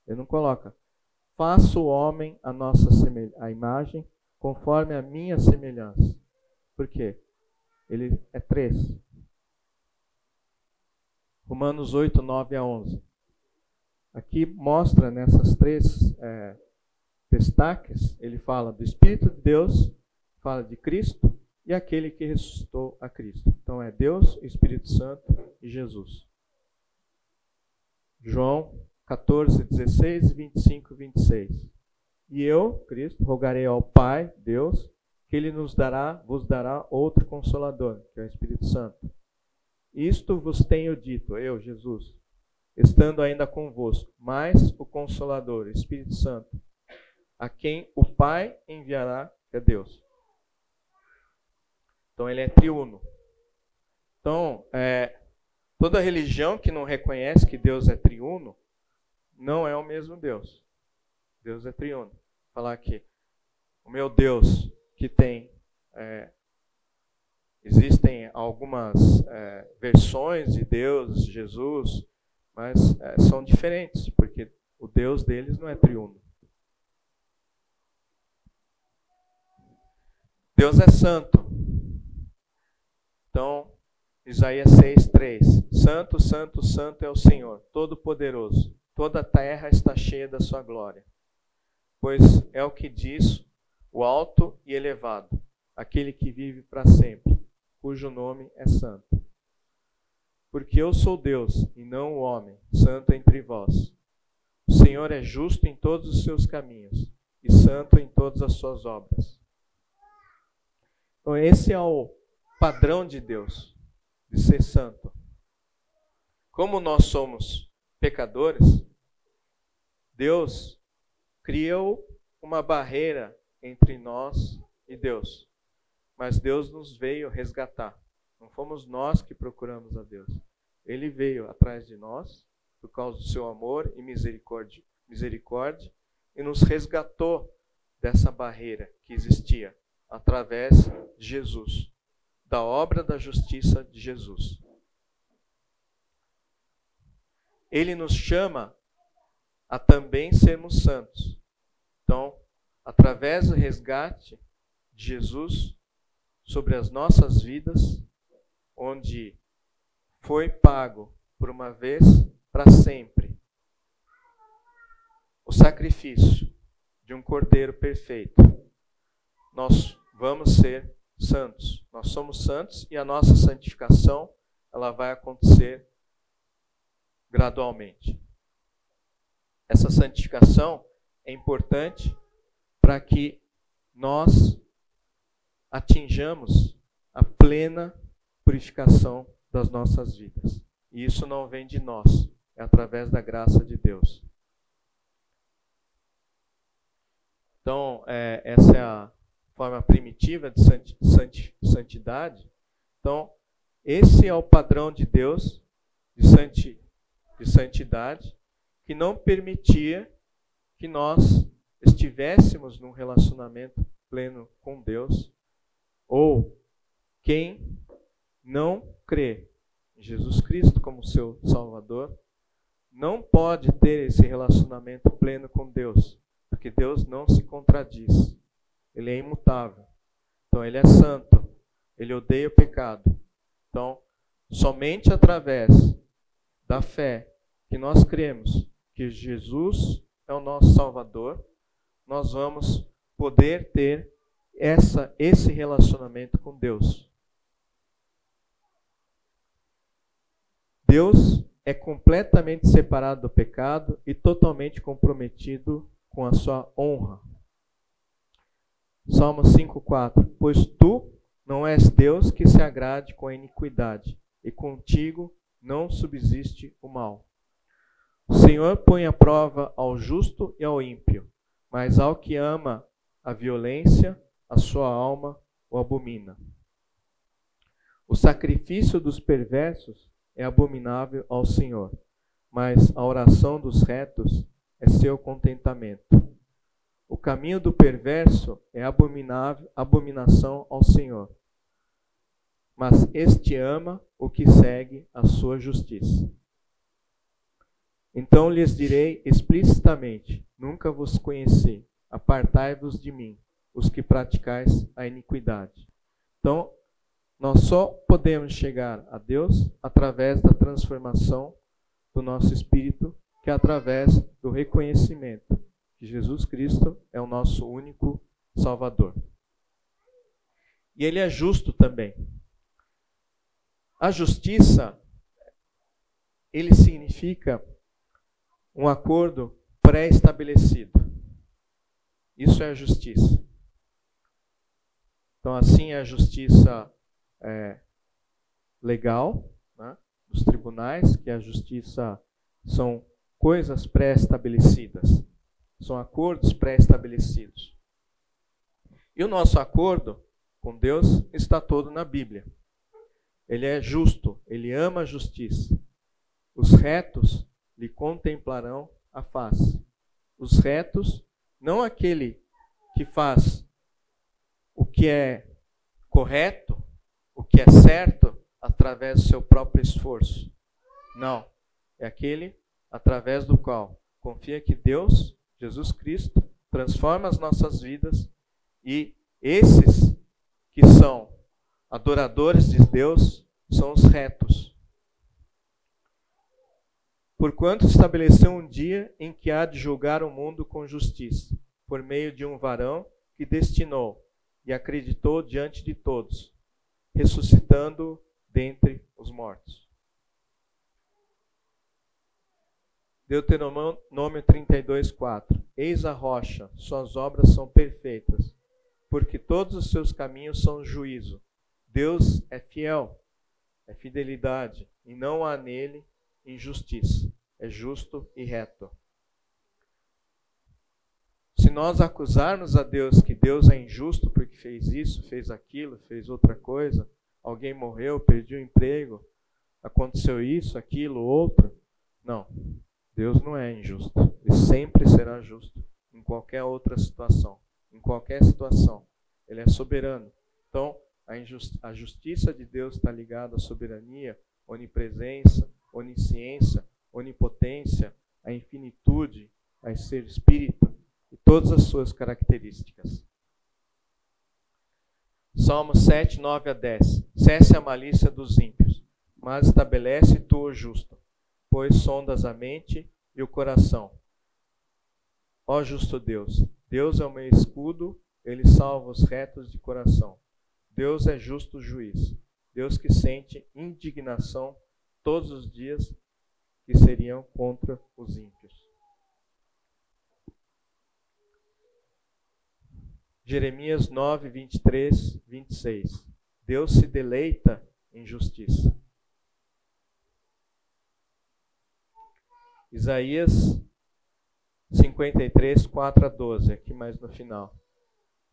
Ele não coloca: faça o homem a nossa a imagem, conforme a minha semelhança. Por quê? Ele é três. Romanos 8, 9 a 11. Aqui mostra nessas três é, destaques, ele fala do Espírito de Deus, fala de Cristo e aquele que ressuscitou a Cristo. Então é Deus, Espírito Santo e Jesus. João 14, 16, 25 e 26. E eu, Cristo, rogarei ao Pai, Deus, que Ele nos dará, vos dará outro consolador, que é o Espírito Santo isto vos tenho dito, eu, Jesus, estando ainda convosco, mais o Consolador, Espírito Santo, a quem o Pai enviará, que é Deus. Então ele é triuno. Então, é, toda religião que não reconhece que Deus é triuno, não é o mesmo Deus. Deus é triuno. Falar que o meu Deus que tem é, Existem algumas é, versões de Deus, Jesus, mas é, são diferentes, porque o Deus deles não é triuno. Deus é santo. Então, Isaías 6:3. Santo, santo, santo é o Senhor, todo-poderoso. Toda a terra está cheia da sua glória. Pois é o que diz o alto e elevado, aquele que vive para sempre cujo nome é santo. Porque eu sou Deus e não o homem, santo entre vós. O Senhor é justo em todos os seus caminhos e santo em todas as suas obras. Então, esse é o padrão de Deus, de ser santo. Como nós somos pecadores, Deus criou uma barreira entre nós e Deus. Mas Deus nos veio resgatar. Não fomos nós que procuramos a Deus. Ele veio atrás de nós por causa do seu amor e misericórdia, misericórdia e nos resgatou dessa barreira que existia através de Jesus, da obra da justiça de Jesus. Ele nos chama a também sermos santos. Então, através do resgate de Jesus, sobre as nossas vidas, onde foi pago por uma vez para sempre o sacrifício de um cordeiro perfeito. Nós vamos ser santos. Nós somos santos e a nossa santificação ela vai acontecer gradualmente. Essa santificação é importante para que nós atinjamos a plena purificação das nossas vidas. E isso não vem de nós, é através da graça de Deus. Então, é, essa é a forma primitiva de santidade. Então, esse é o padrão de Deus de, santi, de santidade que não permitia que nós estivéssemos num relacionamento pleno com Deus, ou quem não crê em Jesus Cristo como seu Salvador, não pode ter esse relacionamento pleno com Deus, porque Deus não se contradiz. Ele é imutável. Então, ele é santo. Ele odeia o pecado. Então, somente através da fé que nós cremos que Jesus é o nosso Salvador, nós vamos poder ter essa, esse relacionamento com Deus. Deus é completamente separado do pecado e totalmente comprometido com a sua honra. Salmo 5,4: Pois tu não és Deus que se agrade com a iniquidade, e contigo não subsiste o mal. O Senhor põe à prova ao justo e ao ímpio, mas ao que ama a violência, a sua alma o abomina. O sacrifício dos perversos é abominável ao Senhor, mas a oração dos retos é seu contentamento. O caminho do perverso é abominável, abominação ao Senhor, mas este ama o que segue a sua justiça. Então lhes direi explicitamente: Nunca vos conheci, apartai-vos de mim, os que praticais a iniquidade. Então, nós só podemos chegar a Deus através da transformação do nosso espírito, que é através do reconhecimento que Jesus Cristo é o nosso único Salvador. E ele é justo também. A justiça, ele significa um acordo pré-estabelecido. Isso é a justiça. Então, assim é a justiça é, legal né, dos tribunais, que a justiça são coisas pré-estabelecidas, são acordos pré-estabelecidos. E o nosso acordo com Deus está todo na Bíblia. Ele é justo, ele ama a justiça. Os retos lhe contemplarão a face. Os retos, não aquele que faz o que é correto, o que é certo, através do seu próprio esforço. Não. É aquele através do qual confia que Deus, Jesus Cristo, transforma as nossas vidas e esses que são adoradores de Deus são os retos. Porquanto estabeleceu um dia em que há de julgar o mundo com justiça, por meio de um varão que destinou e acreditou diante de todos, ressuscitando dentre os mortos. Deuteronômio 32, 4. Eis a rocha, suas obras são perfeitas, porque todos os seus caminhos são juízo. Deus é fiel, é fidelidade, e não há nele injustiça. É justo e reto. Se nós acusarmos a Deus que Deus é injusto porque fez isso, fez aquilo, fez outra coisa, alguém morreu, perdi o emprego, aconteceu isso, aquilo, outro, não. Deus não é injusto. Ele sempre será justo em qualquer outra situação. Em qualquer situação. Ele é soberano. Então, a, a justiça de Deus está ligada à soberania, onipresença, onisciência, onipotência, a infinitude, a ser espírito e todas as suas características. Salmo 7, 9 a 10. Cesse a malícia dos ímpios, mas estabelece tu o justo, pois sondas a mente e o coração. Ó justo Deus, Deus é o meu escudo, ele salva os retos de coração. Deus é justo juiz. Deus que sente indignação todos os dias que seriam contra os ímpios. Jeremias 9, 23, 26. Deus se deleita em justiça. Isaías 53, 4 a 12, aqui mais no final.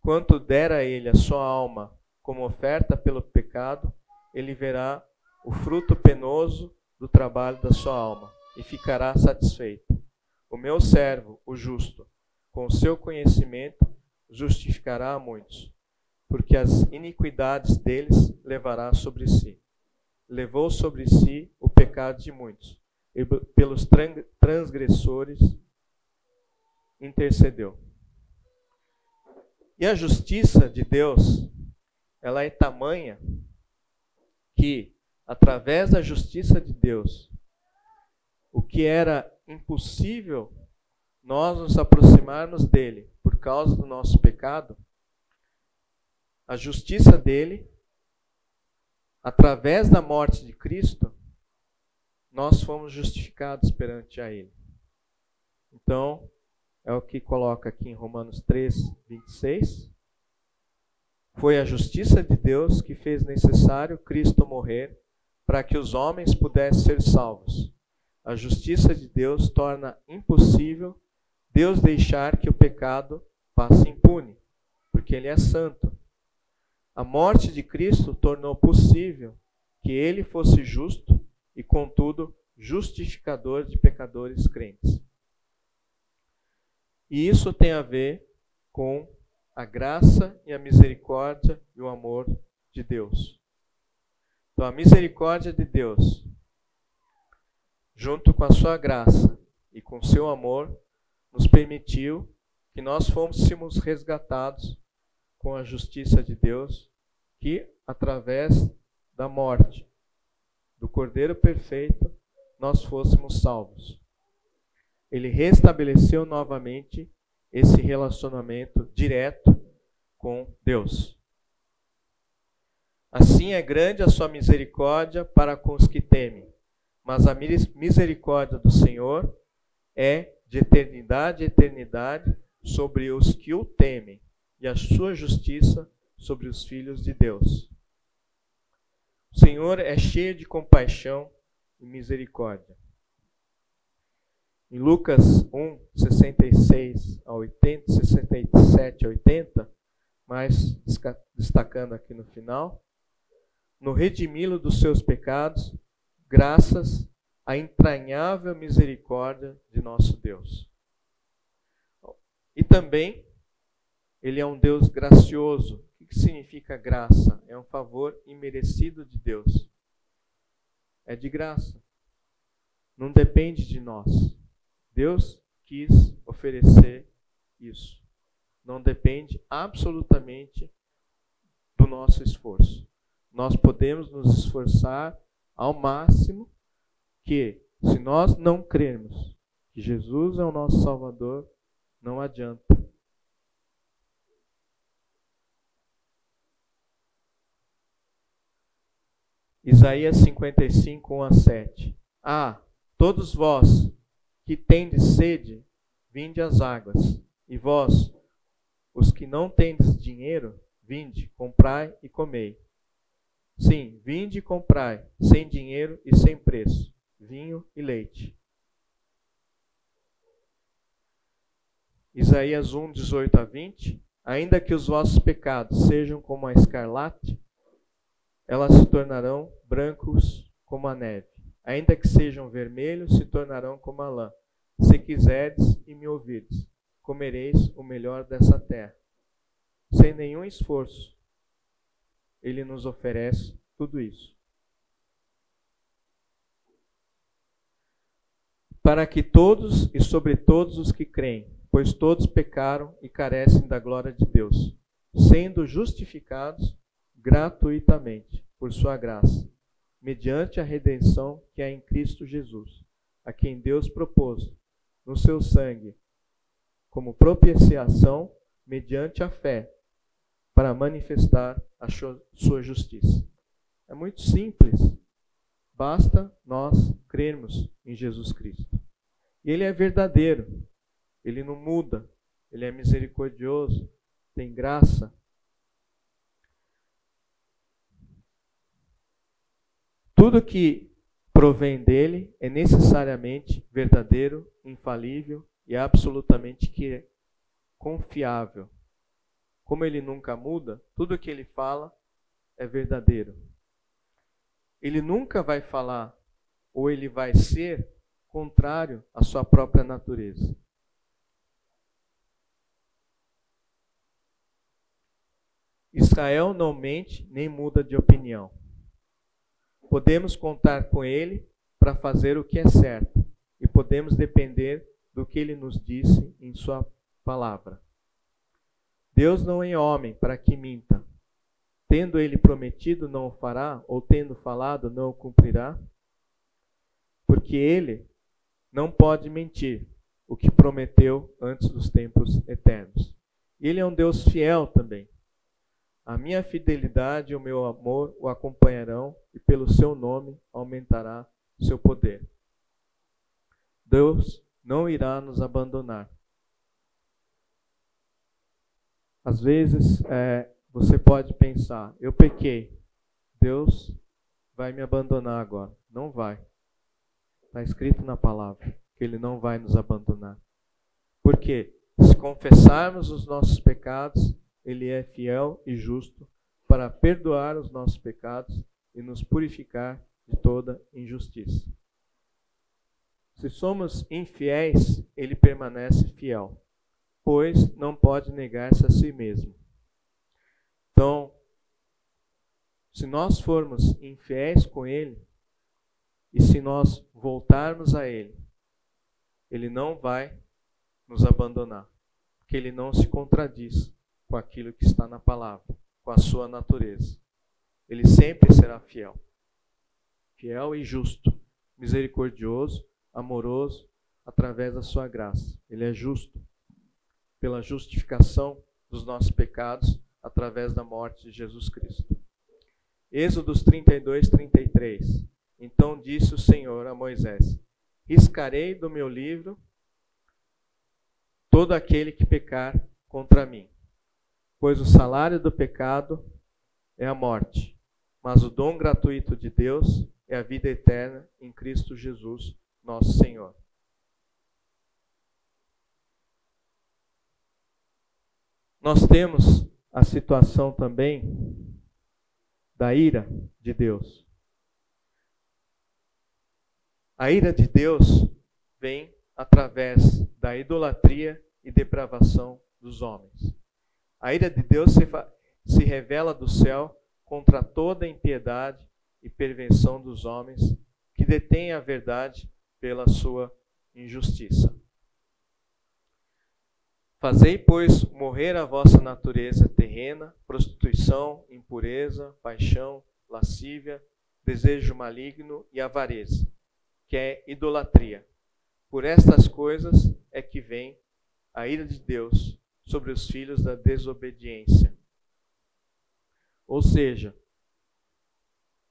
Quanto dera ele a sua alma como oferta pelo pecado, ele verá o fruto penoso do trabalho da sua alma e ficará satisfeito. O meu servo, o justo, com o seu conhecimento, justificará a muitos, porque as iniquidades deles levará sobre si. Levou sobre si o pecado de muitos, e pelos transgressores intercedeu. E a justiça de Deus, ela é tamanha que, através da justiça de Deus, o que era impossível nós nos aproximarmos dele por causa do nosso pecado, a justiça dele, através da morte de Cristo, nós fomos justificados perante a ele. Então, é o que coloca aqui em Romanos 3, 26. Foi a justiça de Deus que fez necessário Cristo morrer para que os homens pudessem ser salvos. A justiça de Deus torna impossível Deus deixar que o pecado passe impune, porque ele é santo. A morte de Cristo tornou possível que ele fosse justo e, contudo, justificador de pecadores crentes. E isso tem a ver com a graça e a misericórdia e o amor de Deus. Então, a misericórdia de Deus, junto com a sua graça e com seu amor, nos permitiu que nós fôssemos resgatados com a justiça de Deus, que através da morte do Cordeiro perfeito nós fôssemos salvos. Ele restabeleceu novamente esse relacionamento direto com Deus. Assim é grande a sua misericórdia para com os que temem, mas a misericórdia do Senhor é de eternidade a eternidade sobre os que o temem, e a sua justiça sobre os filhos de Deus. O Senhor é cheio de compaixão e misericórdia. Em Lucas 1, 66 a 80, 67 a 80, mas destacando aqui no final, no redimi-lo dos seus pecados, graças à entranhável misericórdia de nosso Deus. E também, ele é um Deus gracioso. O que significa graça? É um favor imerecido de Deus. É de graça. Não depende de nós. Deus quis oferecer isso. Não depende absolutamente do nosso esforço. Nós podemos nos esforçar ao máximo que, se nós não crermos que Jesus é o nosso Salvador, não adianta. Isaías 55, 1 a 7. Ah, todos vós que tendes sede, vinde às águas, e vós, os que não tendes dinheiro, vinde, comprai e comei. Sim, vinde e comprai, sem dinheiro e sem preço, vinho e leite. Isaías 1, 18 a 20. Ainda que os vossos pecados sejam como a escarlate, elas se tornarão brancos como a neve. Ainda que sejam vermelhos, se tornarão como a lã. Se quiserdes e me ouvirdes, comereis o melhor dessa terra. Sem nenhum esforço, ele nos oferece tudo isso. Para que todos e sobre todos os que creem pois todos pecaram e carecem da glória de Deus, sendo justificados gratuitamente por sua graça, mediante a redenção que há em Cristo Jesus, a quem Deus propôs no seu sangue como propiciação mediante a fé, para manifestar a sua justiça. É muito simples. Basta nós crermos em Jesus Cristo. E Ele é verdadeiro. Ele não muda. Ele é misericordioso. Tem graça. Tudo que provém dele é necessariamente verdadeiro, infalível e absolutamente que é confiável. Como ele nunca muda, tudo que ele fala é verdadeiro. Ele nunca vai falar ou ele vai ser contrário à sua própria natureza. Israel não mente nem muda de opinião. Podemos contar com ele para fazer o que é certo e podemos depender do que ele nos disse em sua palavra. Deus não é homem para que minta. Tendo ele prometido, não o fará, ou tendo falado, não o cumprirá? Porque ele não pode mentir o que prometeu antes dos tempos eternos. Ele é um Deus fiel também. A minha fidelidade e o meu amor o acompanharão, e pelo seu nome aumentará seu poder. Deus não irá nos abandonar. Às vezes, é, você pode pensar: eu pequei, Deus vai me abandonar agora. Não vai. Está escrito na palavra que Ele não vai nos abandonar. Porque se confessarmos os nossos pecados, Ele é fiel e justo para perdoar os nossos pecados e nos purificar de toda injustiça. Se somos infiéis, Ele permanece fiel pois não pode negar-se a si mesmo. Então, se nós formos infiéis com Ele, e se nós voltarmos a Ele, Ele não vai nos abandonar, porque Ele não se contradiz com aquilo que está na palavra, com a sua natureza. Ele sempre será fiel. Fiel e justo, misericordioso, amoroso, através da sua graça. Ele é justo pela justificação dos nossos pecados através da morte de Jesus Cristo. Êxodos 32, 33. Então disse o Senhor a Moisés: Riscarei do meu livro todo aquele que pecar contra mim, pois o salário do pecado é a morte, mas o dom gratuito de Deus é a vida eterna em Cristo Jesus, nosso Senhor. Nós temos a situação também da ira de Deus. A ira de Deus vem através da idolatria e depravação dos homens. A ira de Deus se, se revela do céu contra toda impiedade e pervenção dos homens que detêm a verdade pela sua injustiça. Fazei, pois, morrer a vossa natureza terrena, prostituição, impureza, paixão, lascívia, desejo maligno e avareza, que é idolatria. Por estas coisas é que vem a ira de Deus sobre os filhos da desobediência. Ou seja,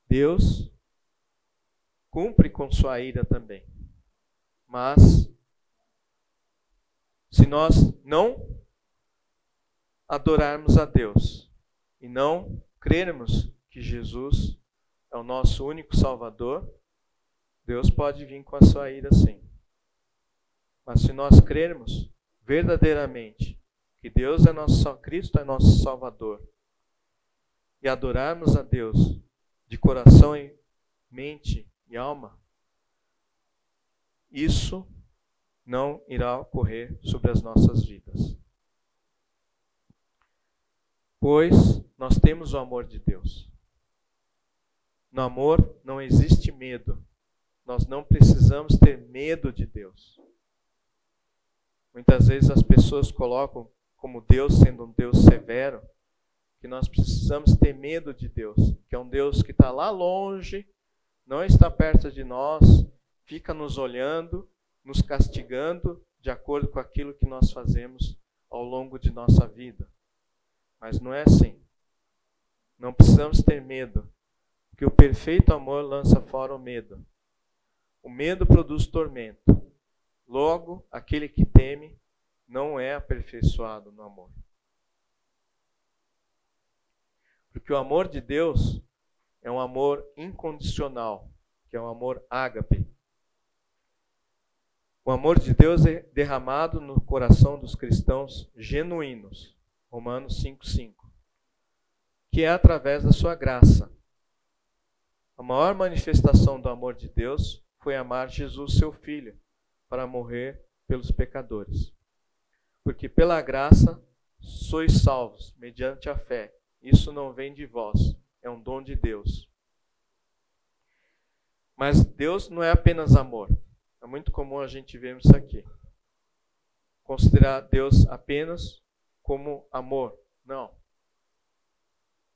Deus cumpre com sua ira também. Mas se nós não adorarmos a Deus e não crermos que Jesus é o nosso único Salvador, Deus pode vir com a sua ira sim. Mas se nós crermos verdadeiramente que Deus é nosso Cristo é nosso Salvador e adorarmos a Deus de coração e mente e alma, isso não irá ocorrer sobre as nossas vidas. Pois nós temos o amor de Deus. No amor não existe medo. Nós não precisamos ter medo de Deus. Muitas vezes as pessoas colocam como Deus sendo um Deus severo, que nós precisamos ter medo de Deus, que é um Deus que está lá longe, não está perto de nós, fica nos olhando nos castigando de acordo com aquilo que nós fazemos ao longo de nossa vida. Mas não é assim. Não precisamos ter medo, porque o perfeito amor lança fora o medo. O medo produz tormento. Logo, aquele que teme não é aperfeiçoado no amor. Porque o amor de Deus é um amor incondicional, que é um amor ágape. O amor de Deus é derramado no coração dos cristãos genuínos. Romanos 5:5. Que é através da sua graça. A maior manifestação do amor de Deus foi amar Jesus, seu filho, para morrer pelos pecadores. Porque pela graça sois salvos mediante a fé. Isso não vem de vós, é um dom de Deus. Mas Deus não é apenas amor. É muito comum a gente ver isso aqui. Considerar Deus apenas como amor. Não.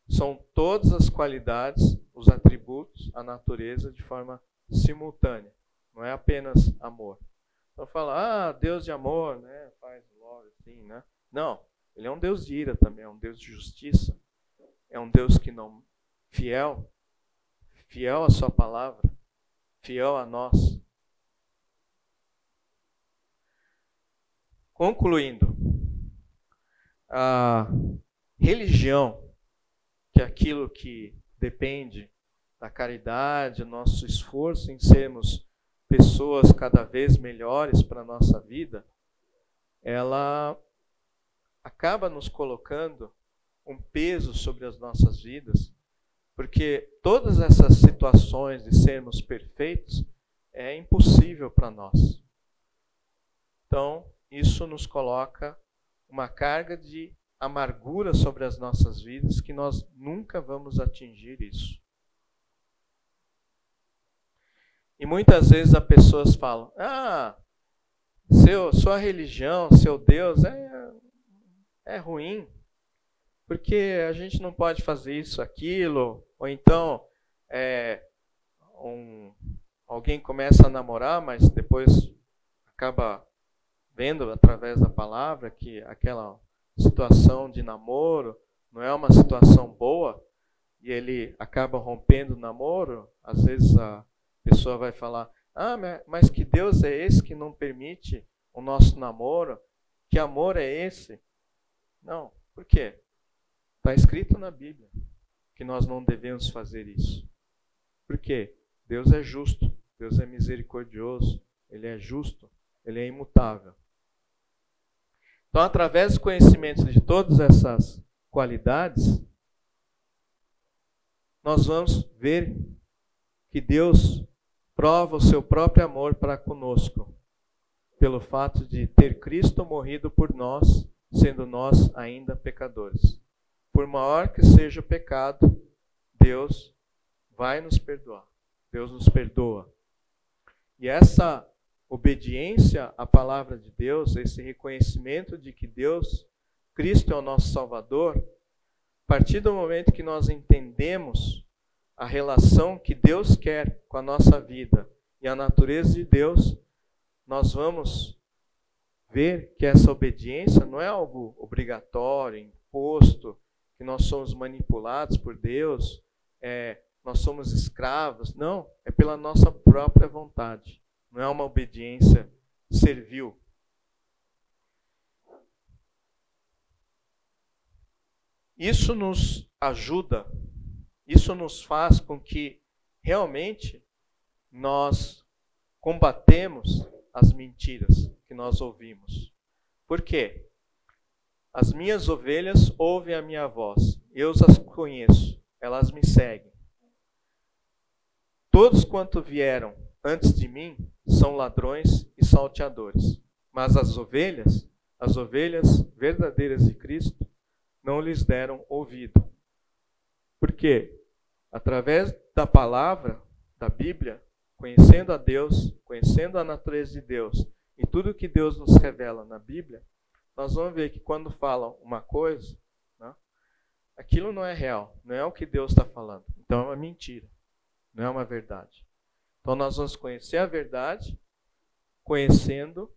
São todas as qualidades, os atributos, a natureza de forma simultânea. Não é apenas amor. Então fala, ah, Deus de amor, né? Faz love, assim, né? Não. Ele é um Deus de ira também, é um Deus de justiça. É um Deus que não fiel, fiel à sua palavra, fiel a nós. Concluindo, a religião, que é aquilo que depende da caridade, nosso esforço em sermos pessoas cada vez melhores para a nossa vida, ela acaba nos colocando um peso sobre as nossas vidas, porque todas essas situações de sermos perfeitos é impossível para nós. Então, isso nos coloca uma carga de amargura sobre as nossas vidas que nós nunca vamos atingir isso. E muitas vezes as pessoas falam: "Ah, seu, sua religião, seu Deus é é ruim, porque a gente não pode fazer isso, aquilo, ou então é, um, alguém começa a namorar, mas depois acaba vendo através da palavra que aquela situação de namoro não é uma situação boa e ele acaba rompendo o namoro, às vezes a pessoa vai falar: "Ah, mas que Deus é esse que não permite o nosso namoro? Que amor é esse?" Não. Por quê? Está escrito na Bíblia que nós não devemos fazer isso. Por quê? Deus é justo, Deus é misericordioso, Ele é justo, Ele é imutável. Então, através do conhecimento de todas essas qualidades, nós vamos ver que Deus prova o seu próprio amor para conosco, pelo fato de ter Cristo morrido por nós, sendo nós ainda pecadores. Por maior que seja o pecado, Deus vai nos perdoar. Deus nos perdoa. E essa obediência à palavra de Deus, esse reconhecimento de que Deus, Cristo é o nosso Salvador, a partir do momento que nós entendemos a relação que Deus quer com a nossa vida e a natureza de Deus, nós vamos ver que essa obediência não é algo obrigatório, imposto, que nós somos manipulados por Deus, é, nós somos escravos. Não, é pela nossa própria vontade. Não é uma obediência servil. Isso nos ajuda, isso nos faz com que realmente nós combatemos as mentiras que nós ouvimos. Por quê? As minhas ovelhas ouvem a minha voz, eu as conheço, elas me seguem. Todos quanto vieram antes de mim são ladrões e salteadores. Mas as ovelhas, as ovelhas verdadeiras de Cristo, não lhes deram ouvido. Por quê? Através da palavra, da Bíblia, conhecendo a Deus, conhecendo a natureza de Deus e tudo que Deus nos revela na Bíblia, nós vamos ver que quando falam uma coisa, né, aquilo não é real, não é o que Deus está falando. Então é uma mentira, não é uma verdade. Então nós vamos conhecer a verdade conhecendo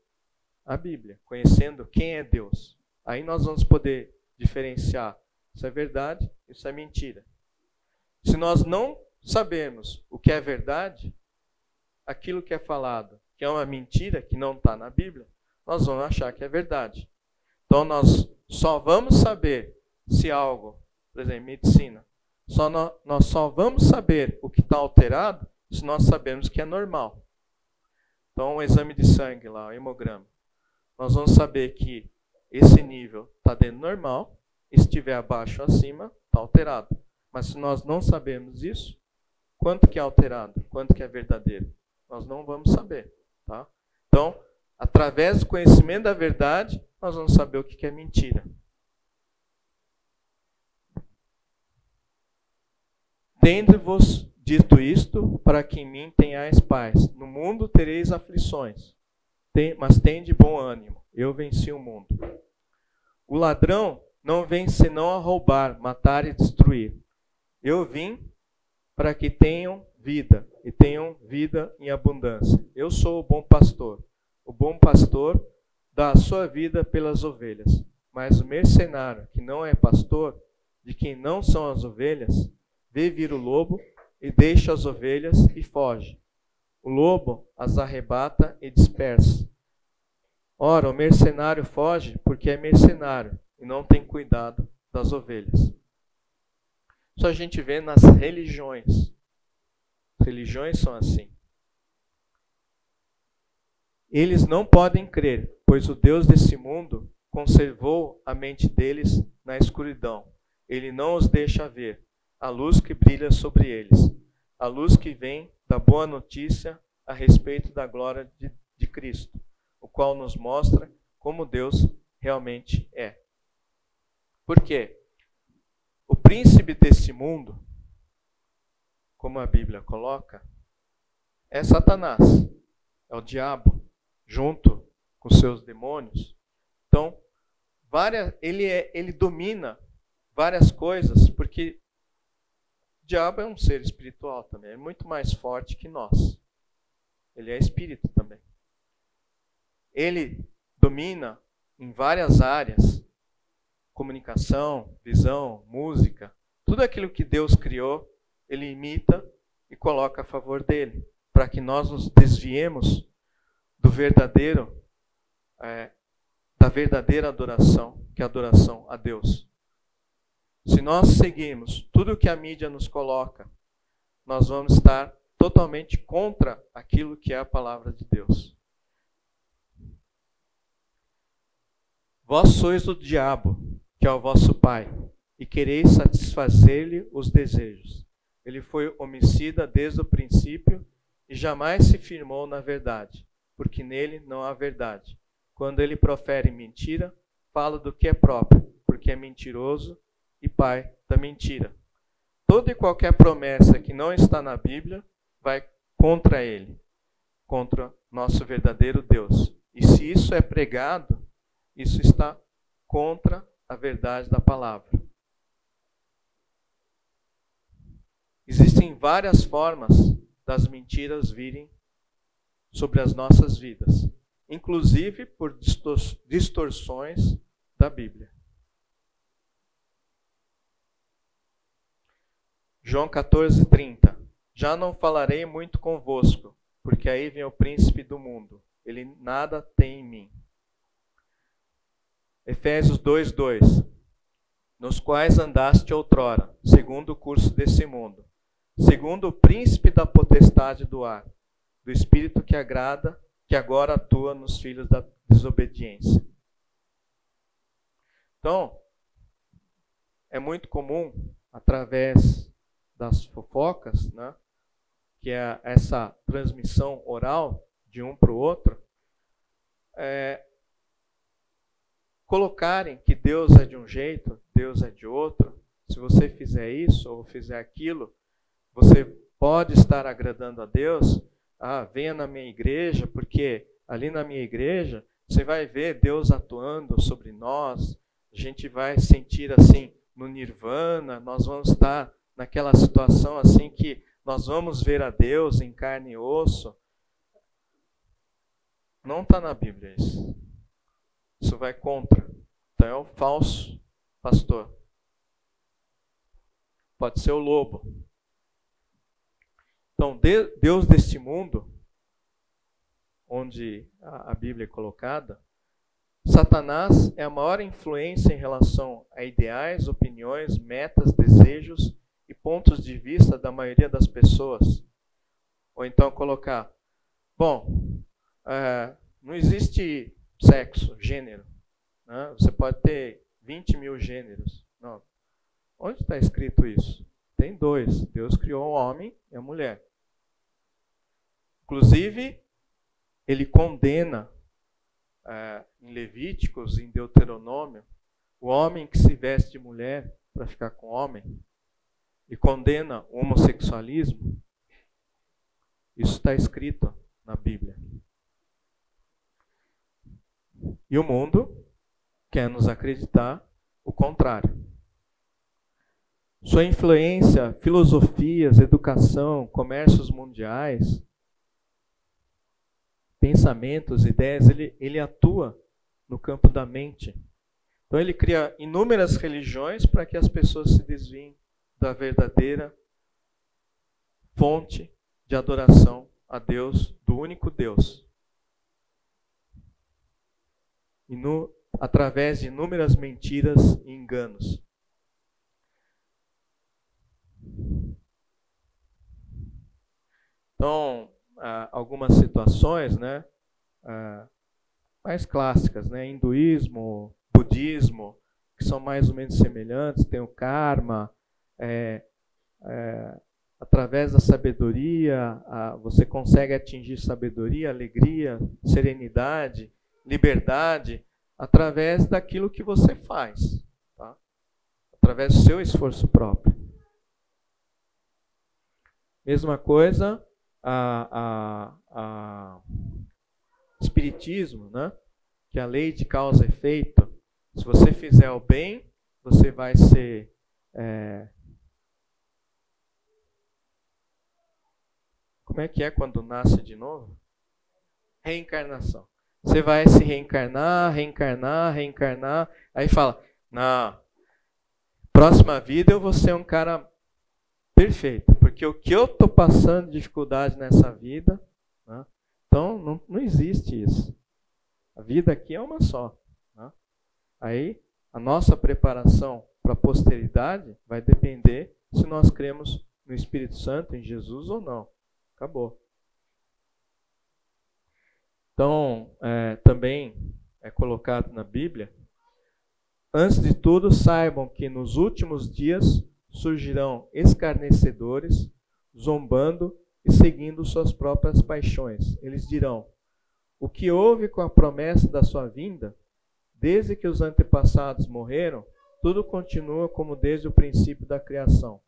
a Bíblia, conhecendo quem é Deus. Aí nós vamos poder diferenciar isso é verdade, isso é mentira. Se nós não sabermos o que é verdade, aquilo que é falado, que é uma mentira, que não está na Bíblia, nós vamos achar que é verdade. Então nós só vamos saber se algo, por exemplo, medicina, só nós, nós só vamos saber o que está alterado se nós sabemos que é normal. Então, o exame de sangue lá, o hemograma, nós vamos saber que esse nível está dentro normal, e se estiver abaixo ou acima, está alterado. Mas se nós não sabemos isso, quanto que é alterado, quanto que é verdadeiro, nós não vamos saber. Tá? Então, através do conhecimento da verdade, nós vamos saber o que é mentira. Tende-vos dito isto, para que em mim tenhais paz. No mundo tereis aflições, mas tende bom ânimo. Eu venci o mundo. O ladrão não vem senão a roubar, matar e destruir. Eu vim para que tenham vida e tenham vida em abundância. Eu sou o bom pastor. O bom pastor dá a sua vida pelas ovelhas. Mas o mercenário, que não é pastor, de quem não são as ovelhas, vê vir o lobo e deixa as ovelhas e foge. O lobo as arrebata e dispersa. Ora, o mercenário foge porque é mercenário e não tem cuidado das ovelhas. Isso a gente vê nas religiões. As religiões são assim. Eles não podem crer, pois o Deus desse mundo conservou a mente deles na escuridão. Ele não os deixa ver a luz que brilha sobre eles, a luz que vem da boa notícia a respeito da glória de, de Cristo, o qual nos mostra como Deus realmente é. Por quê? O príncipe desse mundo, como a Bíblia coloca, é Satanás, é o diabo, junto com seus demônios. Então, várias, ele, é, ele domina várias coisas, porque diabo é um ser espiritual também, é muito mais forte que nós. Ele é espírito também. Ele domina em várias áreas: comunicação, visão, música, tudo aquilo que Deus criou, ele imita e coloca a favor dele, para que nós nos desviemos do verdadeiro, é, da verdadeira adoração, que é a adoração a Deus. Se nós seguirmos tudo o que a mídia nos coloca, nós vamos estar totalmente contra aquilo que é a palavra de Deus. Vós sois o diabo, que é o vosso pai, e quereis satisfazer-lhe os desejos. Ele foi homicida desde o princípio e jamais se firmou na verdade, porque nele não há verdade. Quando ele profere mentira, fala do que é próprio, porque é mentiroso e pai da mentira. Toda e qualquer promessa que não está na Bíblia vai contra ele, contra nosso verdadeiro Deus. E se isso é pregado, isso está contra a verdade da palavra. Existem várias formas das mentiras virem sobre as nossas vidas, inclusive por distorções da Bíblia. João 14, 30. Já não falarei muito convosco, porque aí vem o príncipe do mundo. Ele nada tem em mim. Efésios 2, 2. Nos quais andaste outrora, segundo o curso desse mundo, segundo o príncipe da potestade do ar, do espírito que agrada, que agora atua nos filhos da desobediência. Então, é muito comum, através das fofocas, né? que é essa transmissão oral de um para o outro, é, colocarem que Deus é de um jeito, Deus é de outro. Se você fizer isso ou fizer aquilo, você pode estar agradando a Deus. Ah, venha na minha igreja, porque ali na minha igreja você vai ver Deus atuando sobre nós. A gente vai sentir assim no nirvana, nós vamos estar naquela situação assim que nós vamos ver a Deus em carne e osso. Não está na Bíblia isso. Isso vai contra. Então é o falso pastor. pode ser o lobo. Então, Deus deste mundo, onde a Bíblia é colocada, Satanás é a maior influência em relação a ideais, opiniões, metas, desejos e pontos de vista da maioria das pessoas. Ou então colocar, bom, é, não existe sexo, gênero. Né? Você pode ter 20 mil gêneros. Não. Onde está escrito isso? Tem dois. Deus criou o homem e a mulher. Inclusive, ele condena é, em Levíticos, em Deuteronômio, o homem que se veste de mulher para ficar com homem e condena o homossexualismo. Isso está escrito na Bíblia. E o mundo quer nos acreditar o contrário. Sua influência, filosofias, educação, comércios mundiais, pensamentos, ideias, ele, ele atua no campo da mente. Então ele cria inúmeras religiões para que as pessoas se desviem da verdadeira fonte de adoração a Deus, do único Deus. E no, através de inúmeras mentiras e enganos. Então, ah, algumas situações, né, ah, mais clássicas, né, hinduísmo, budismo, que são mais ou menos semelhantes, tem o karma, é, é, através da sabedoria, a, você consegue atingir sabedoria, alegria, serenidade, liberdade, através daquilo que você faz, tá? através do seu esforço próprio. Mesma coisa, a, a, a espiritismo, né? que a lei de causa e efeito. Se você fizer o bem, você vai ser é... como é que é quando nasce de novo? Reencarnação. Você vai se reencarnar, reencarnar, reencarnar. Aí fala: "Não. Próxima vida eu vou ser um cara perfeito, porque o que eu estou passando de dificuldade nessa vida, né? então não, não existe isso. A vida aqui é uma só. Né? Aí a nossa preparação para a posteridade vai depender se nós cremos no Espírito Santo, em Jesus ou não. Acabou. Então, é, também é colocado na Bíblia. Antes de tudo, saibam que nos últimos dias surgirão escarnecedores, zombando e seguindo suas próprias paixões. Eles dirão: O que houve com a promessa da sua vinda? Desde que os antepassados morreram, tudo continua como desde o princípio da criação.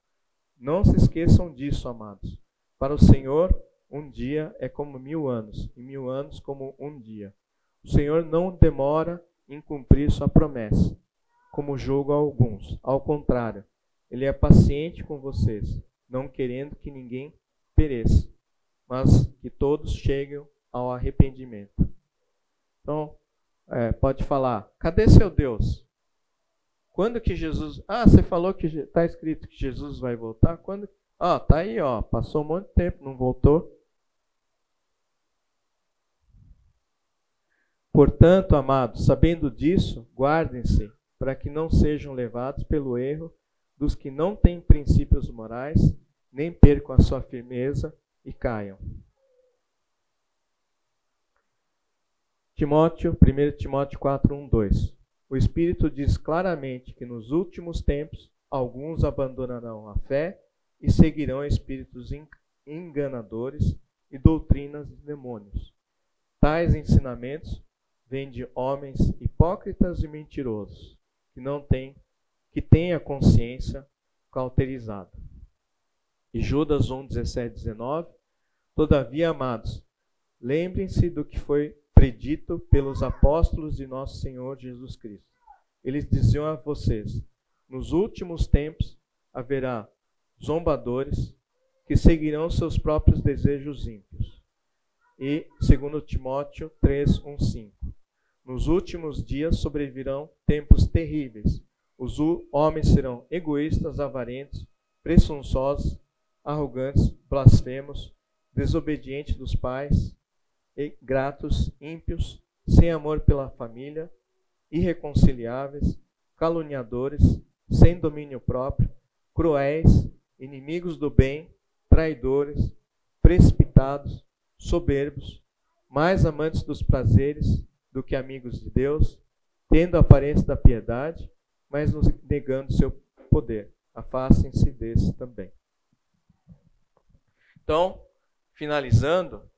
Não se esqueçam disso, amados. Para o Senhor, um dia é como mil anos, e mil anos como um dia. O Senhor não demora em cumprir sua promessa, como julga alguns. Ao contrário, ele é paciente com vocês, não querendo que ninguém pereça, mas que todos cheguem ao arrependimento. Então, é, pode falar: cadê seu Deus? Quando que Jesus. Ah, você falou que está escrito que Jesus vai voltar? Quando. Ah, tá aí, ó. Passou um monte de tempo, não voltou. Portanto, amados, sabendo disso, guardem-se para que não sejam levados pelo erro dos que não têm princípios morais, nem percam a sua firmeza e caiam. Timóteo, 1 Timóteo 4, 1, 2. O Espírito diz claramente que nos últimos tempos alguns abandonarão a fé e seguirão espíritos enganadores e doutrinas de demônios. Tais ensinamentos vêm de homens hipócritas e mentirosos, que não têm que tenha consciência cauterizada. E Judas 1, 17, 19. Todavia, amados, lembrem-se do que foi predito pelos apóstolos de nosso Senhor Jesus Cristo. Eles diziam a vocês: nos últimos tempos haverá zombadores que seguirão seus próprios desejos ímpios. E, segundo Timóteo 3, 1, 5. Nos últimos dias sobrevirão tempos terríveis os homens serão egoístas, avarentos, presunçosos, arrogantes, blasfemos, desobedientes dos pais, gratos, ímpios, sem amor pela família, irreconciliáveis, caluniadores, sem domínio próprio, cruéis, inimigos do bem, traidores, precipitados, soberbos, mais amantes dos prazeres do que amigos de Deus, tendo a aparência da piedade, mas negando seu poder. Afastem-se desses também. Então, finalizando,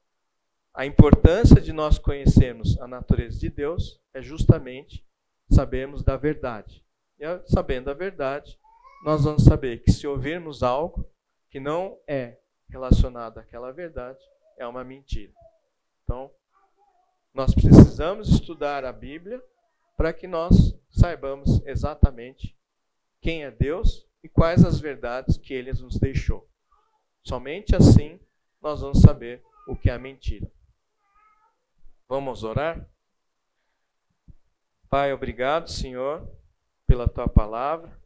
a importância de nós conhecermos a natureza de Deus é justamente sabermos da verdade. E sabendo a verdade, nós vamos saber que se ouvirmos algo que não é relacionado àquela verdade, é uma mentira. Então, nós precisamos estudar a Bíblia para que nós saibamos exatamente quem é Deus e quais as verdades que ele nos deixou. Somente assim nós vamos saber o que é a mentira. Vamos orar? Pai, obrigado, Senhor, pela tua palavra,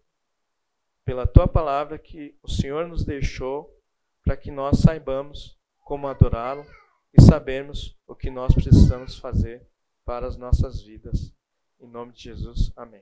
pela tua palavra que o Senhor nos deixou para que nós saibamos como adorá-lo e sabermos o que nós precisamos fazer para as nossas vidas. Em nome de Jesus, amém.